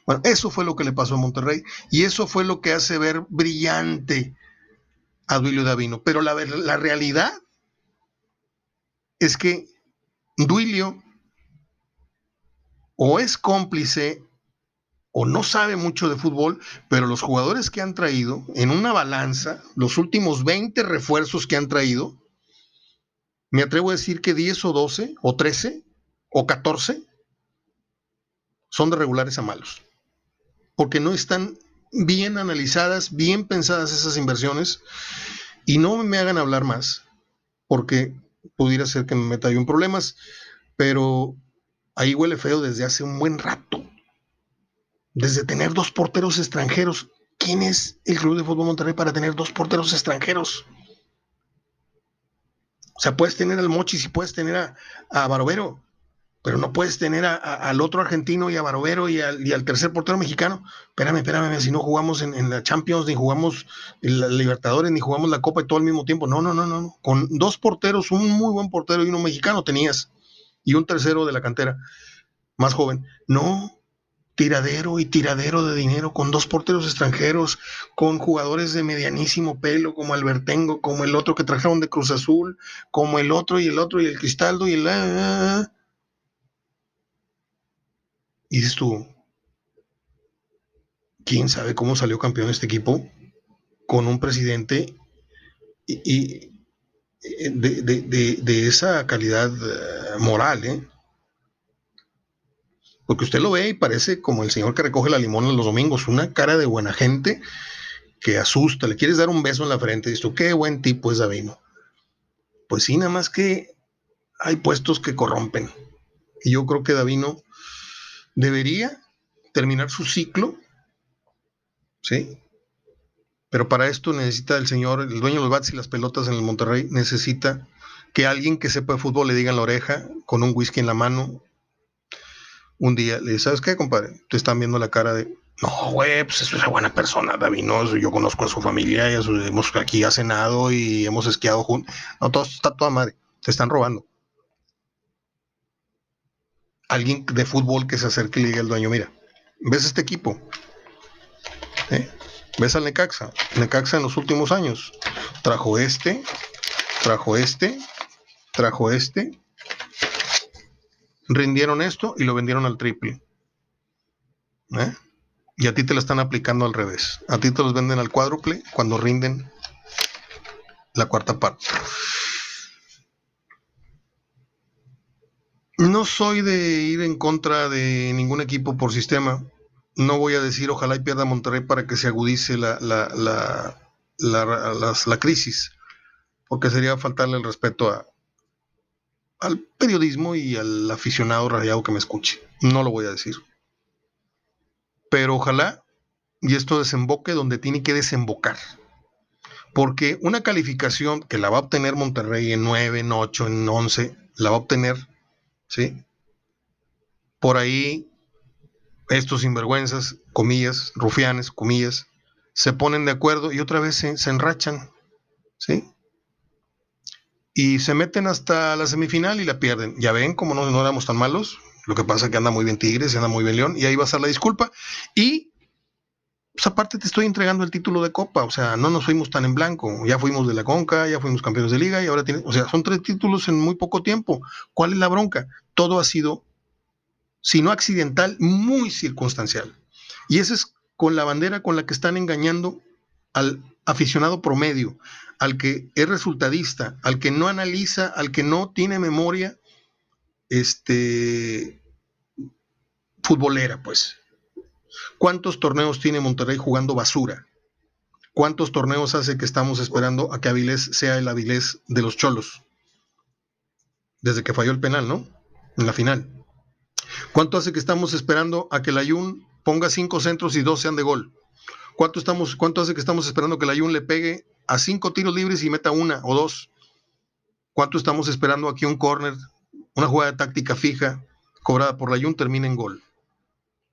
Bueno, eso fue lo que le pasó a Monterrey y eso fue lo que hace ver brillante a Duilio Davino. Pero la, la realidad es que Duilio o es cómplice o no sabe mucho de fútbol, pero los jugadores que han traído en una balanza, los últimos 20 refuerzos que han traído, me atrevo a decir que 10 o 12 o 13 o 14 son de regulares a malos, porque no están bien analizadas, bien pensadas esas inversiones, y no me hagan hablar más, porque pudiera ser que me meta yo en problemas, pero ahí huele feo desde hace un buen rato desde tener dos porteros extranjeros. ¿Quién es el Club de Fútbol Monterrey para tener dos porteros extranjeros? O sea, puedes tener al Mochis y puedes tener a, a Barovero, pero no puedes tener al otro argentino y a Barovero y al, tercer portero mexicano. Espérame, espérame, si no jugamos en, la Champions, ni jugamos en la Libertadores, ni jugamos la Copa y todo al mismo tiempo. No, no, no, no. Con dos porteros, un muy buen portero y uno mexicano tenías, y un tercero de la cantera, más joven. No, tiradero y tiradero de dinero con dos porteros extranjeros, con jugadores de medianísimo pelo como Albertengo, como el otro que trajeron de Cruz Azul, como el otro y el otro y el Cristaldo y el... Ah, ah, ah. Y dices tú, ¿quién sabe cómo salió campeón este equipo? Con un presidente y, de, de, esa calidad eh, moral, ¿eh? Porque usted lo ve y parece como el señor que recoge la limón los domingos, una cara de buena gente que asusta. Le quieres dar un beso en la frente y dices, qué buen tipo es Davino. Pues sí, nada más que hay puestos que corrompen. Y yo creo que Davino debería terminar su ciclo, ¿sí? Pero para esto necesita el señor, el dueño de los bats y las pelotas en el Monterrey, necesita que alguien que sepa de fútbol le diga en la oreja, con un whisky en la mano, un día le dije, ¿sabes qué, compadre? Te están viendo la cara de, no, güey, pues es una buena persona, David, yo conozco a su familia, ya hemos aquí ha cenado y hemos esquiado juntos. No, todo está toda madre, te están robando. Alguien de fútbol que se acerque y le diga al dueño, mira, ¿ves este equipo? ¿Eh? ¿Ves al Necaxa? Necaxa en los últimos años trajo este, trajo este, trajo este, rindieron esto y lo vendieron al triple. ¿Eh? Y a ti te lo están aplicando al revés. A ti te los venden al cuádruple cuando rinden la cuarta parte. No soy de ir en contra de ningún equipo por sistema. No voy a decir ojalá y pierda Monterrey para que se agudice la, la, la, la crisis, porque sería faltarle el respeto a, al periodismo y al aficionado radiado que me escuche. No lo voy a decir. Pero ojalá y esto desemboque donde tiene que desembocar. Porque una calificación que la va a obtener Monterrey en 9, en 8, en 11, la va a obtener, ¿sí? Por ahí, estos sinvergüenzas, comillas, rufianes, comillas, se ponen de acuerdo y otra vez se, se enrachan, ¿sí? Y se meten hasta la semifinal y la pierden. Ya ven cómo no, no éramos tan malos. Lo que pasa es que anda muy bien Tigres, anda muy bien León, y ahí va a ser la disculpa. Y pues aparte te estoy entregando el título de Copa, o sea, no nos fuimos tan en blanco. Ya fuimos de la Conca, ya fuimos campeones de liga y ahora tiene, o sea, son tres títulos en muy poco tiempo. ¿Cuál es la bronca? Todo ha sido, si no accidental, muy circunstancial. Y esa es con la bandera con la que están engañando al aficionado promedio, al que es resultadista, al que no analiza, al que no tiene memoria este futbolera, pues. ¿Cuántos torneos tiene Monterrey jugando basura? ¿Cuántos torneos hace que estamos esperando a que Avilés sea el Avilés de los Cholos? Desde que falló el penal, ¿no? En la final. ¿Cuánto hace que estamos esperando a que el Ayun ponga cinco centros y dos sean de gol? ¿Cuánto, estamos, ¿Cuánto hace que estamos esperando que el Ayun le pegue a cinco tiros libres y meta una o dos? ¿Cuánto estamos esperando aquí un córner, una jugada táctica fija cobrada por la Ayun termine en gol?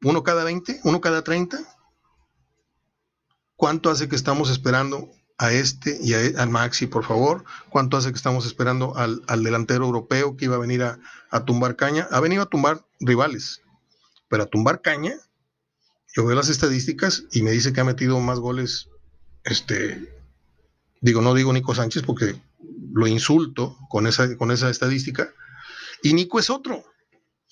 ¿Uno cada 20? ¿Uno cada 30? ¿Cuánto hace que estamos esperando a este y a, e, al Maxi, por favor? ¿Cuánto hace que estamos esperando al, delantero europeo que iba a venir a, tumbar caña? Ha venido a tumbar rivales, pero a tumbar caña, yo veo las estadísticas y me dice que ha metido más goles, este, digo, no digo Nico Sánchez porque lo insulto con esa, con esa estadística, y Nico es otro.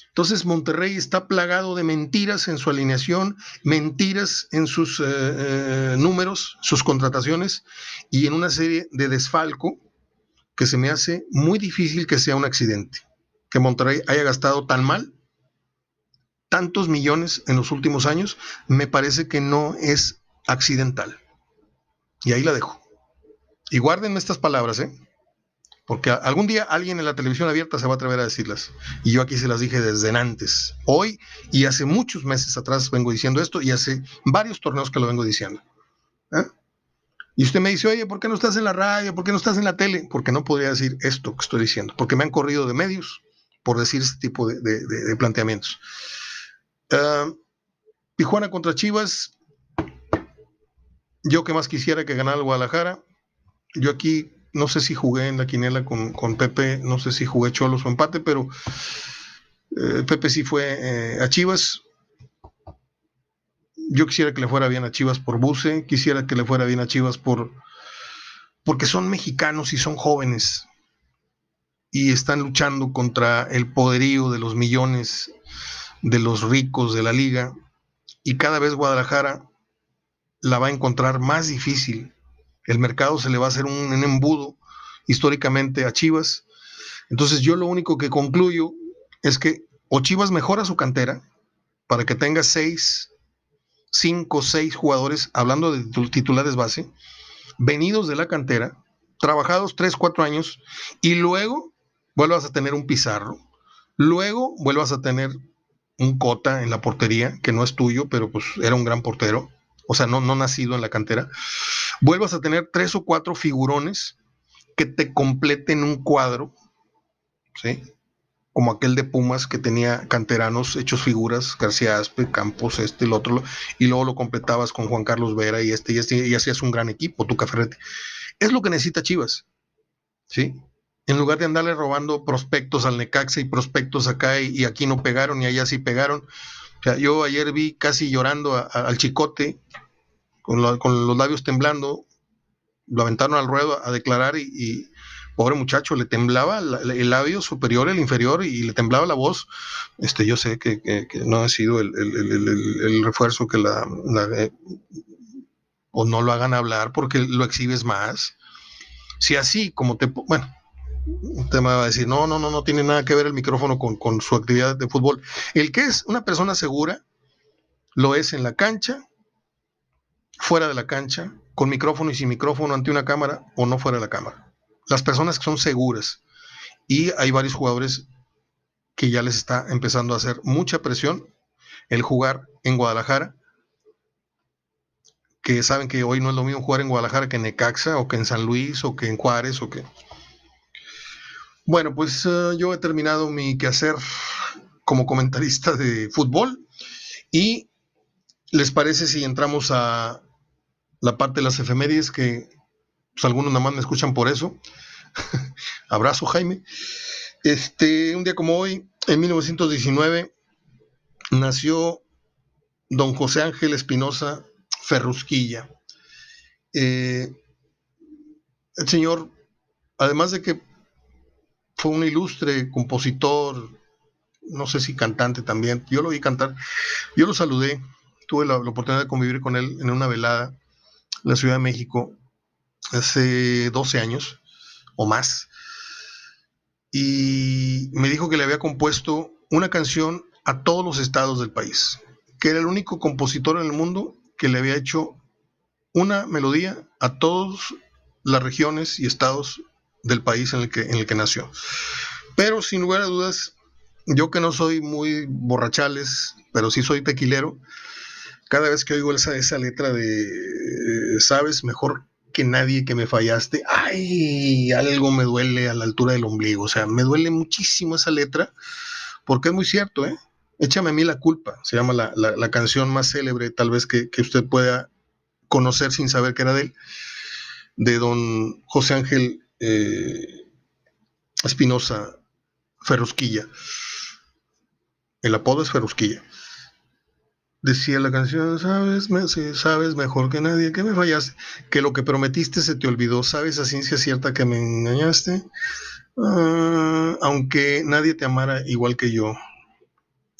Entonces Monterrey está plagado de mentiras en su alineación, mentiras en sus eh, eh, números, sus contrataciones y en una serie de desfalco que se me hace muy difícil que sea un accidente. Que Monterrey haya gastado tan mal, tantos millones en los últimos años, me parece que no es accidental. Y ahí la dejo. Y guárdenme estas palabras, ¿eh? Porque algún día alguien en la televisión abierta se va a atrever a decirlas. Y yo aquí se las dije desde antes. Hoy y hace muchos meses atrás vengo diciendo esto y hace varios torneos que lo vengo diciendo. ¿eh? Y usted me dice, oye, ¿por qué no estás en la radio? ¿Por qué no estás en la tele? Porque no podría decir esto que estoy diciendo. Porque me han corrido de medios por decir este tipo de, planteamientos. Uh, Tijuana contra Chivas. Yo que más quisiera que ganara el Guadalajara. Yo aquí no sé si jugué en la quinela con, Pepe, no sé si jugué Cholos o empate, pero eh, Pepe sí fue eh, a Chivas. Yo quisiera que le fuera bien a Chivas por Buce, quisiera que le fuera bien a Chivas por porque son mexicanos y son jóvenes y están luchando contra el poderío de los millones de los ricos de la liga y cada vez Guadalajara la va a encontrar más difícil el mercado se le va a hacer un, embudo históricamente a Chivas. Entonces yo lo único que concluyo es que o Chivas mejora su cantera para que tenga seis, cinco, seis jugadores, hablando de titulares base, venidos de la cantera, trabajados tres, cuatro años, y luego vuelvas a tener un Pizarro, luego vuelvas a tener un Cota en la portería, que no es tuyo, pero pues era un gran portero, o sea, no, no nacido en la cantera, vuelvas a tener tres o cuatro figurones que te completen un cuadro, ¿sí? Como aquel de Pumas que tenía canteranos hechos figuras, García Aspe, Campos, este, el otro, y luego lo completabas con Juan Carlos Vera y este y este, y hacías un gran equipo, tu Ferretti. Es lo que necesita Chivas, ¿sí? En lugar de andarle robando prospectos al Necaxa y prospectos acá y, aquí no pegaron y allá sí pegaron. Yo ayer vi casi llorando al Chicote con, los labios temblando, lo aventaron al ruedo a declarar y, pobre muchacho, le temblaba el labio superior, el inferior y le temblaba la voz. Este, yo sé que, no ha sido el, refuerzo que la, eh, o no lo hagan hablar porque lo exhibes más. Si así como te, bueno, usted me va a decir, no, no, no, no tiene nada que ver el micrófono con, con su actividad de fútbol. El que es una persona segura, lo es en la cancha, fuera de la cancha, con micrófono y sin micrófono ante una cámara o no fuera de la cámara. Las personas que son seguras. Y hay varios jugadores que ya les está empezando a hacer mucha presión el jugar en Guadalajara, que saben que hoy no es lo mismo jugar en Guadalajara que en Necaxa o que en San Luis o que en Juárez o que... Bueno, pues eh, yo he terminado mi quehacer como comentarista de fútbol y ¿Les parece si entramos a la parte de las efemérides que pues, algunos nada más me escuchan por eso? Abrazo, Jaime. Este, un día como hoy, En 1919 nació don José Ángel Espinosa Ferrusquilla. Eh, el señor, además de que fue un ilustre compositor, no sé si cantante también, yo lo vi cantar, yo lo saludé, tuve la, oportunidad de convivir con él en una velada en la Ciudad de México hace 12 años o más, y me dijo que le había compuesto una canción a todos los estados del país, que era el único compositor en el mundo que le había hecho una melodía a todas las regiones y estados del país en el que, en el que nació. Pero sin lugar a dudas, yo que no soy muy borrachales, pero sí soy tequilero, cada vez que oigo esa, esa letra de, eh, sabes, mejor que nadie que me fallaste, ay, algo me duele a la altura del ombligo, o sea, me duele muchísimo esa letra, porque es muy cierto, ¿eh? Échame a mí la culpa, se llama la, canción más célebre tal vez que, usted pueda conocer sin saber que era de él, de don José Ángel Espinosa Ferrusquilla. El apodo es Ferrusquilla. Decía la canción, sabes, sabes mejor que nadie que me fallaste, que lo que prometiste se te olvidó, sabes a ciencia cierta que me engañaste, ah, aunque nadie te amara igual que yo.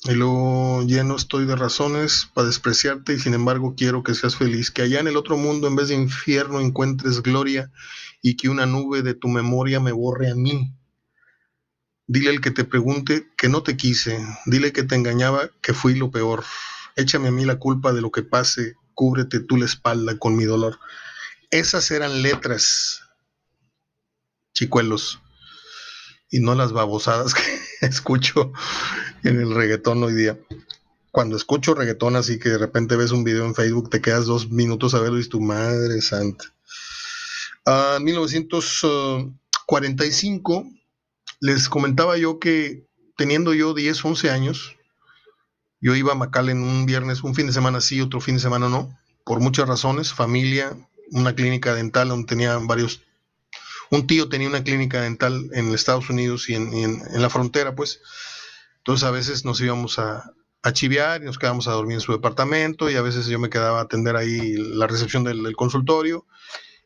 Y luego lleno estoy de razones para despreciarte y sin embargo quiero que seas feliz, que allá en el otro mundo en vez de infierno encuentres gloria y que una nube de tu memoria me borre a mí. Dile al que te pregunte que no te quise, dile que te engañaba, que fui lo peor. Échame a mí la culpa de lo que pase, cúbrete tú la espalda con mi dolor. Esas eran letras, chicuelos, y no las babosadas que escucho en el reggaetón hoy día. Cuando escucho reggaetón así que de repente ves un video en Facebook, te quedas dos minutos a verlo y es tu madre santa. A 1945 les comentaba yo que teniendo yo 10, 11 años, yo iba a en un viernes, un fin de semana sí, otro fin de semana no, por muchas razones, familia, una clínica dental donde tenía varios, un tío tenía una clínica dental en Estados Unidos y en, en la frontera, pues, entonces a veces nos íbamos a, chiviar y nos quedábamos a dormir en su departamento y a veces yo me quedaba a atender ahí la recepción del, consultorio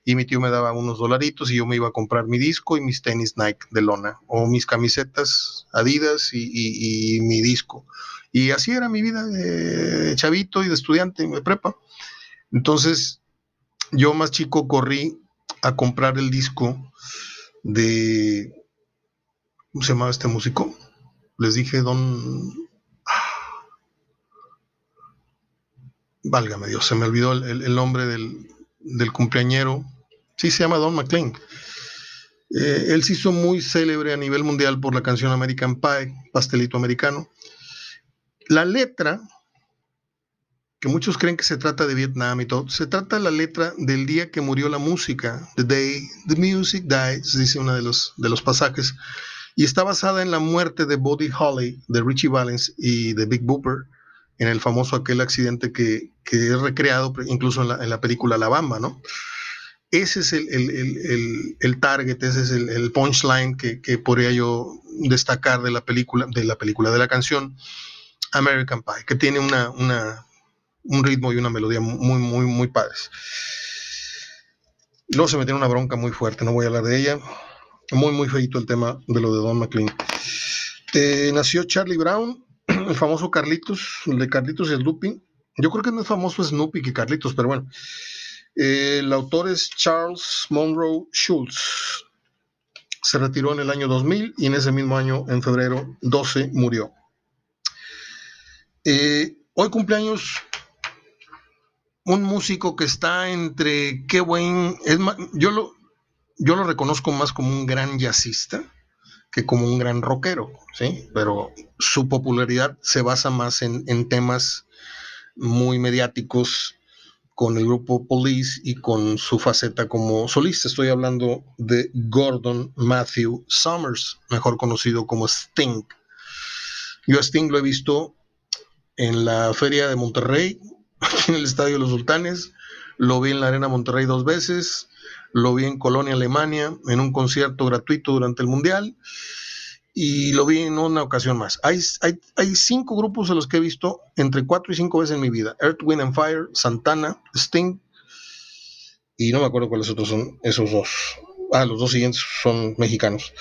y mi tío me daba unos dolaritos y yo me iba a comprar mi disco y mis tenis Nike de lona o mis camisetas Adidas y, mi disco. Y así era mi vida de chavito y de estudiante de prepa. Entonces yo más chico corrí a comprar el disco de... ¿Cómo se llamaba este músico? les dije, don... Válgame Dios, se me olvidó el, nombre del, del, cumpleañero. Sí, se llama Don McLean. Eh, él se hizo muy célebre a nivel mundial por la canción American Pie, Pastelito Americano. La letra, que muchos creen que se trata de Vietnam y todo, se trata la letra del día que murió la música, The Day the Music Dies, dice uno de los, de los pasajes y está basada en la muerte de Buddy Holly, de Richie Valens y de Big Booper, en el famoso aquel accidente que, es recreado incluso en la, película La Bamba, ¿no? Ese es el, target, ese es el, punchline que, podría yo destacar de la película, de la película, de la canción American Pie, que tiene una, un ritmo y una melodía muy, muy, muy padres. Luego se me tiene una bronca muy fuerte, no voy a hablar de ella. Muy, muy feito el tema de lo de Don McLean. Nació Charlie Brown, el famoso Carlitos, el de Carlitos y Snoopy. Yo creo que es más famoso Snoopy que Carlitos, pero bueno. El autor es Charles Monroe Schultz. Se retiró en el año 2000 y en ese mismo año, en febrero 12, murió. Eh, hoy cumpleaños un músico que está entre qué buen. Es yo lo, yo lo reconozco más como un gran jazzista que como un gran rockero, ¿sí? Pero su popularidad se basa más en, temas muy mediáticos con el grupo Police y con su faceta como solista. Estoy hablando de Gordon Matthew Summers, mejor conocido como Sting. Yo a Sting lo he visto en la Feria de Monterrey, en el Estadio de los Sultanes, lo vi en la Arena Monterrey dos veces, lo vi en Colonia, Alemania, en un concierto gratuito durante el Mundial. y lo vi en una ocasión más. Hay, hay, hay, cinco grupos a los que he visto entre cuatro y cinco veces en mi vida. Earth, Wind and Fire, Santana, Sting, y no me acuerdo cuáles otros son esos dos. Ah, los dos siguientes son mexicanos.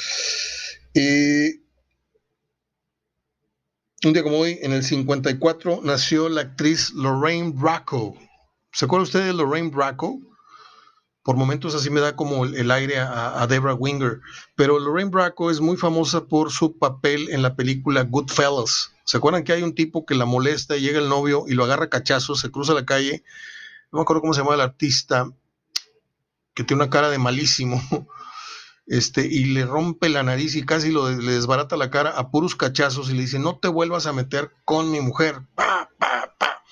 Un día como hoy, en el 54, nació la actriz Lorraine Bracco. ¿Se acuerda usted de Lorraine Bracco? Por momentos así me da como el, aire a, a, Debra Winger. Pero Lorraine Bracco es muy famosa por su papel en la película Goodfellas. ¿Se acuerdan que hay un tipo que la molesta y llega el novio y lo agarra cachazos, se cruza la calle? No me acuerdo cómo se llama el artista, que tiene una cara de malísimo. Este, y le rompe la nariz y casi lo, le desbarata la cara a puros cachazos y le dice, no te vuelvas a meter con mi mujer. Pa, pa, pa.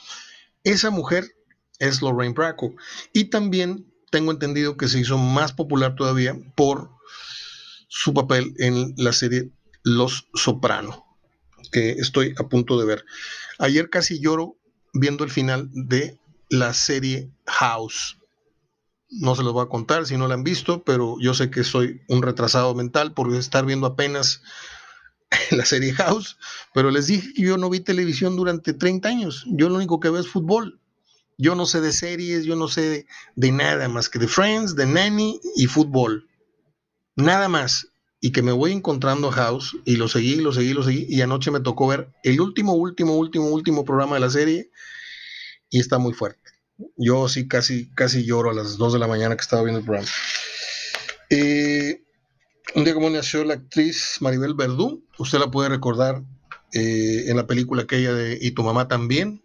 Esa mujer es Lorraine Bracco. Y también tengo entendido que se hizo más popular todavía por su papel en la serie Los Soprano, que estoy a punto de ver. Ayer casi lloro viendo el final de la serie House. No se los voy a contar si no la han visto, pero yo sé que soy un retrasado mental por estar viendo apenas la serie House, pero les dije que yo no vi televisión durante 30 años. Yo lo único que veo es fútbol. Yo no sé de series, yo no sé de, nada más que de Friends, de Nanny y fútbol. Nada más. Y que me voy encontrando a House y lo seguí, lo seguí, lo seguí. Y anoche me tocó ver el último, último, último, último programa de la serie y está muy fuerte. Yo sí casi, casi lloro a las 2 de la mañana que estaba viendo el programa. Eh, un día como nació la actriz Maribel Verdú, usted la puede recordar eh, en la película aquella de Y tu mamá también,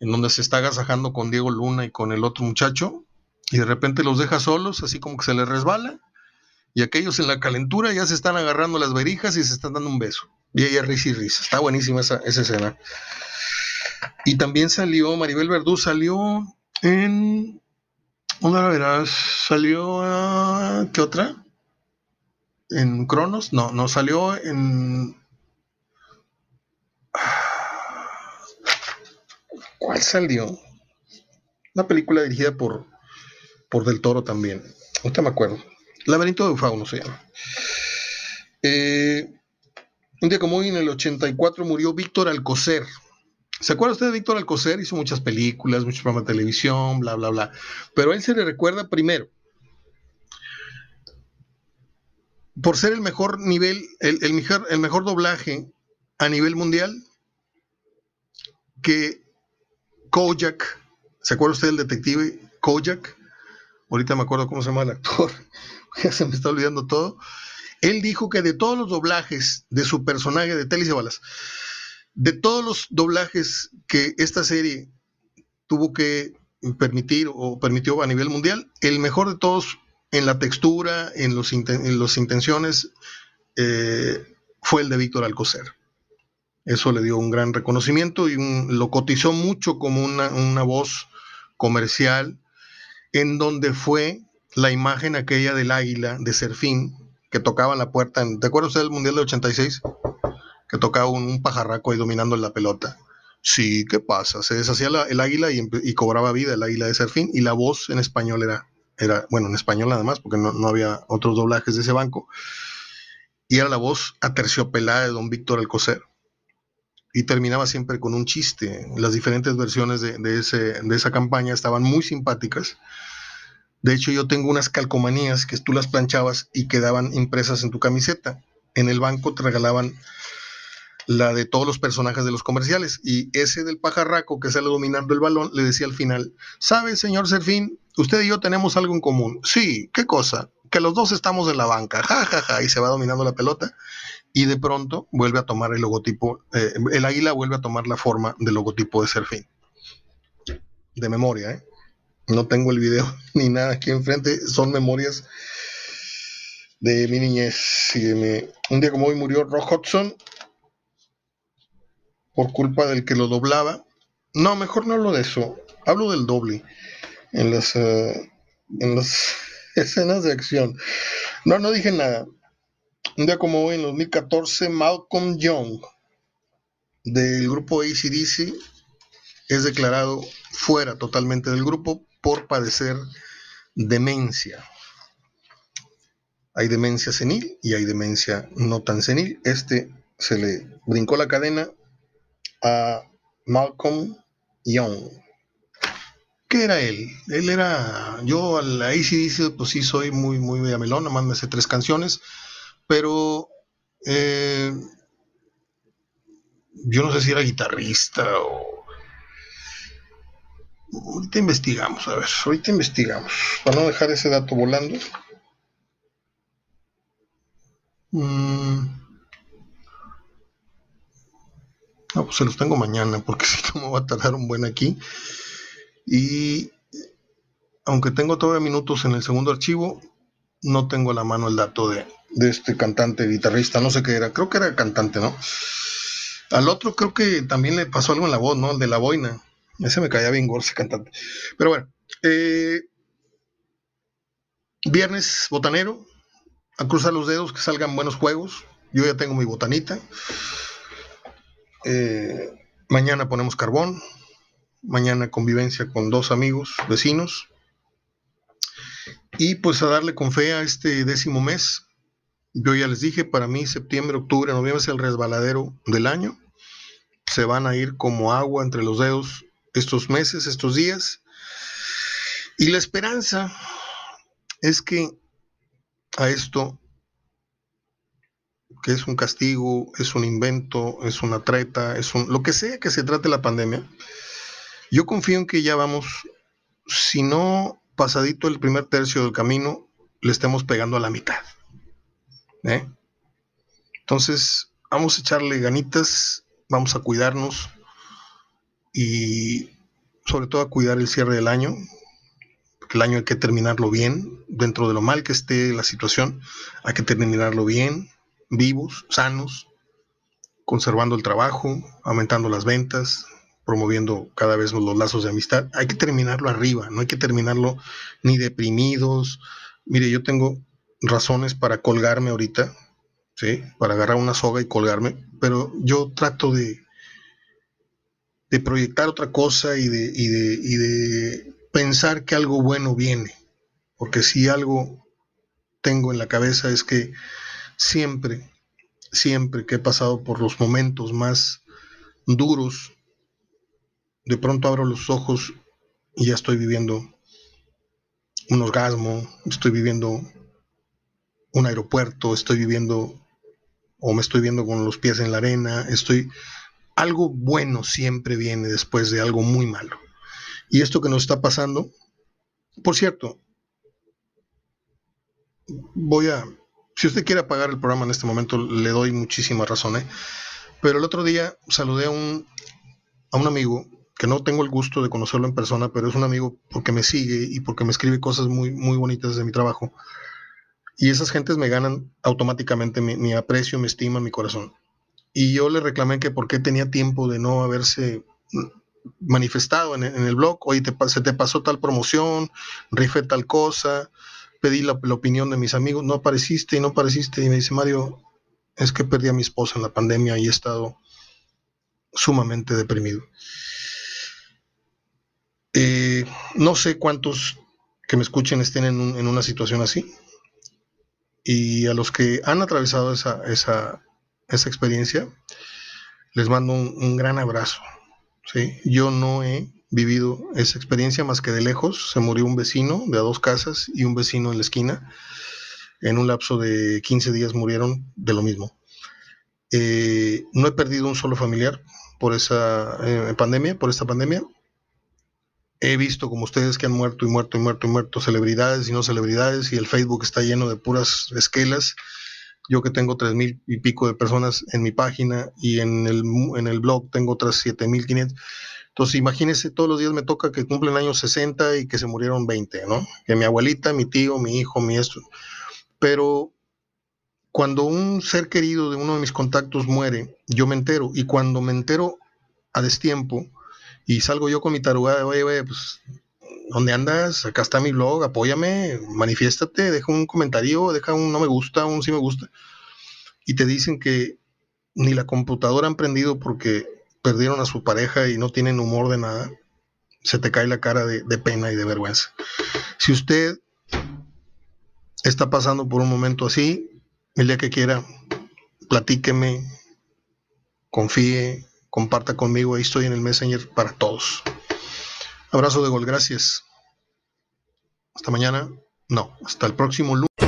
en donde se está agasajando con Diego Luna y con el otro muchacho, y de repente los deja solos, así como que se les resbala, y aquellos en la calentura ya se están agarrando las verijas y se están dando un beso. Y ella risa y risa. Está buenísima esa, escena. Y también salió, Maribel Verdú salió en. Una verás, salió a. ¿Qué otra? ¿En Cronos? No, no, salió en. ¿Cuál salió? Una película dirigida por, por Del Toro también. Ahorita me acuerdo. Laberinto de Fauno se llama. Eh, un día como hoy, en el 84, murió Víctor Alcocer. ¿Se acuerda usted de Víctor Alcocer? Hizo muchas películas, muchos programas de televisión, bla, bla, bla. Pero a él se le recuerda primero por ser el mejor nivel, el, mejor, el mejor doblaje a nivel mundial que Kojak, ¿se acuerda usted del detective Kojak? Ahorita me acuerdo cómo se llama el actor, ya se me está olvidando todo. Él dijo que de todos los doblajes de su personaje de Telis Balas, de todos los doblajes que esta serie tuvo que permitir o permitió a nivel mundial, el mejor de todos en la textura, en en los intenciones, eh, fue el de Víctor Alcocer. Eso le dio un gran reconocimiento y lo cotizó mucho como una, voz comercial, en donde fue la imagen aquella del águila de Serfín que tocaba en la puerta. ¿Te acuerdas del Mundial de 86? Que tocaba un, pajarraco ahí dominando la pelota. Sí, ¿qué pasa? Se deshacía el águila y, cobraba vida el águila de Serfín y la voz en español era, era bueno, en español nada más, porque no, no había otros doblajes de ese banco. Y era la voz aterciopelada de don Víctor Alcocer y terminaba siempre con un chiste. Las diferentes versiones de, ese, de esa campaña estaban muy simpáticas. De hecho, yo tengo unas calcomanías que tú las planchabas y quedaban impresas en tu camiseta. En el banco te regalaban la de todos los personajes de los comerciales. Y ese del pajarraco que sale dominando el balón le decía al final, ¿sabe, señor Serfín? Usted y yo tenemos algo en común. Sí, ¿qué cosa? Que los dos estamos en la banca. Ja, ja, ja. Y se va dominando la pelota y de pronto vuelve a tomar el logotipo, eh, el águila vuelve a tomar la forma del logotipo de Serfín. De memoria, ¿eh? No tengo el video ni nada aquí enfrente, son memorias de mi niñez. Un día como hoy murió Rock Hudson por culpa del que lo doblaba. No, mejor no hablo de eso, hablo del doble en las, eh, en las escenas de acción. No, no dije nada. Un día como hoy, en 2014, Malcolm Young, del grupo ACDC, es declarado fuera totalmente del grupo por padecer demencia. Hay demencia senil y hay demencia no tan senil. Este se le brincó la cadena a Malcolm Young. ¿Qué era él? Él era, yo ahí sí dice, pues sí soy muy, muy melón, nada más me hace tres canciones, pero eh, yo no sé si era guitarrista o... Ahorita investigamos, a ver, ahorita investigamos, para no dejar ese dato volando. Mm. No, pues se los tengo mañana, porque si no me va a tardar un buen aquí. Y aunque tengo todavía minutos en el segundo archivo, no tengo a la mano el dato de, de este cantante guitarrista, no sé qué era, creo que era cantante, ¿no? Al otro creo que también le pasó algo en la voz, ¿no? El de la boina. Ese me caía bien gordo ese cantante. Pero bueno, eh, viernes botanero, a cruzar los dedos que salgan buenos juegos. Yo ya tengo mi botanita. Eh, mañana ponemos carbón. Mañana convivencia con dos amigos, vecinos. Y pues a darle con fe a este décimo mes. Yo ya les dije, para mí septiembre, octubre, noviembre es el resbaladero del año. Se van a ir como agua entre los dedos estos meses, estos días. Y la esperanza es que a esto, que es un castigo, es un invento, es una treta, es un, lo que sea que se trate la pandemia, yo confío en que ya vamos, si no pasadito el primer tercio del camino, le estemos pegando a la mitad. ¿eh? Entonces, vamos a echarle ganitas, vamos a cuidarnos y sobre todo a cuidar el cierre del año. el año hay que terminarlo bien, dentro de lo mal que esté la situación, hay que terminarlo bien, vivos, sanos, conservando el trabajo, aumentando las ventas, promoviendo cada vez los lazos de amistad. Hay que terminarlo arriba, no hay que terminarlo ni deprimidos. Mire, yo tengo razones para colgarme ahorita, ¿sí? Para agarrar una soga y colgarme, pero yo trato de, de proyectar otra cosa y de, y de, y de pensar que algo bueno viene. Porque si algo tengo en la cabeza es que siempre, siempre que he pasado por los momentos más duros de pronto abro los ojos y ya estoy viviendo un orgasmo, estoy viviendo un aeropuerto, estoy viviendo o me estoy viendo con los pies en la arena, estoy algo bueno siempre viene después de algo muy malo. Y esto que nos está pasando, por cierto, voy a si usted quiere apagar el programa en este momento, le doy muchísima razón. Pero el otro día saludé a un, a un amigo que no tengo el gusto de conocerlo en persona, pero es un amigo porque me sigue y porque me escribe cosas muy, muy bonitas de mi trabajo. Y esas gentes me ganan automáticamente mi, aprecio, mi estima, mi corazón. Y yo le reclamé que por qué tenía tiempo de no haberse manifestado en, el blog, oye, se te pasó tal promoción, rifé tal cosa, pedí la, opinión de mis amigos, no apareciste y no apareciste. Y me dice, Mario, es que perdí a mi esposa en la pandemia y he estado sumamente deprimido. Eh, no sé cuántos que me escuchen estén en, una situación así. Y a los que han atravesado esa, esa, experiencia, les mando un, gran abrazo. ¿sí? Yo no he vivido esa experiencia más que de lejos. Se murió un vecino de a dos casas y un vecino en la esquina. En un lapso de 15 días murieron de lo mismo. Eh, no he perdido un solo familiar por esa eh, pandemia, por esta pandemia he visto como ustedes que han muerto y muerto y muerto y muerto celebridades y no celebridades y el Facebook está lleno de puras esquelas. Yo que tengo tres mil y pico de personas en mi página y en el, en el blog tengo otras siete mil quinientos. Entonces imagínense, todos los días me toca que cumplen años 60 y que se murieron 20, ¿no? Que mi abuelita, mi tío, mi hijo, mi esto. Pero cuando un ser querido de uno de mis contactos muere, yo me entero. Y cuando me entero a destiempo, y salgo yo con mi tarugada, oye, oye, pues, ¿dónde andas? Acá está mi blog, apóyame, manifiéstate, deja un comentario, deja un no me gusta, un sí me gusta. Y te dicen que ni la computadora han prendido porque perdieron a su pareja y no tienen humor de nada. Se te cae la cara de, pena y de vergüenza. Si usted está pasando por un momento así, el día que quiera, platíqueme, confíe, comparta conmigo, ahí estoy en el Messenger para todos. Abrazo de gol, gracias. Hasta mañana, no, hasta el próximo lunes.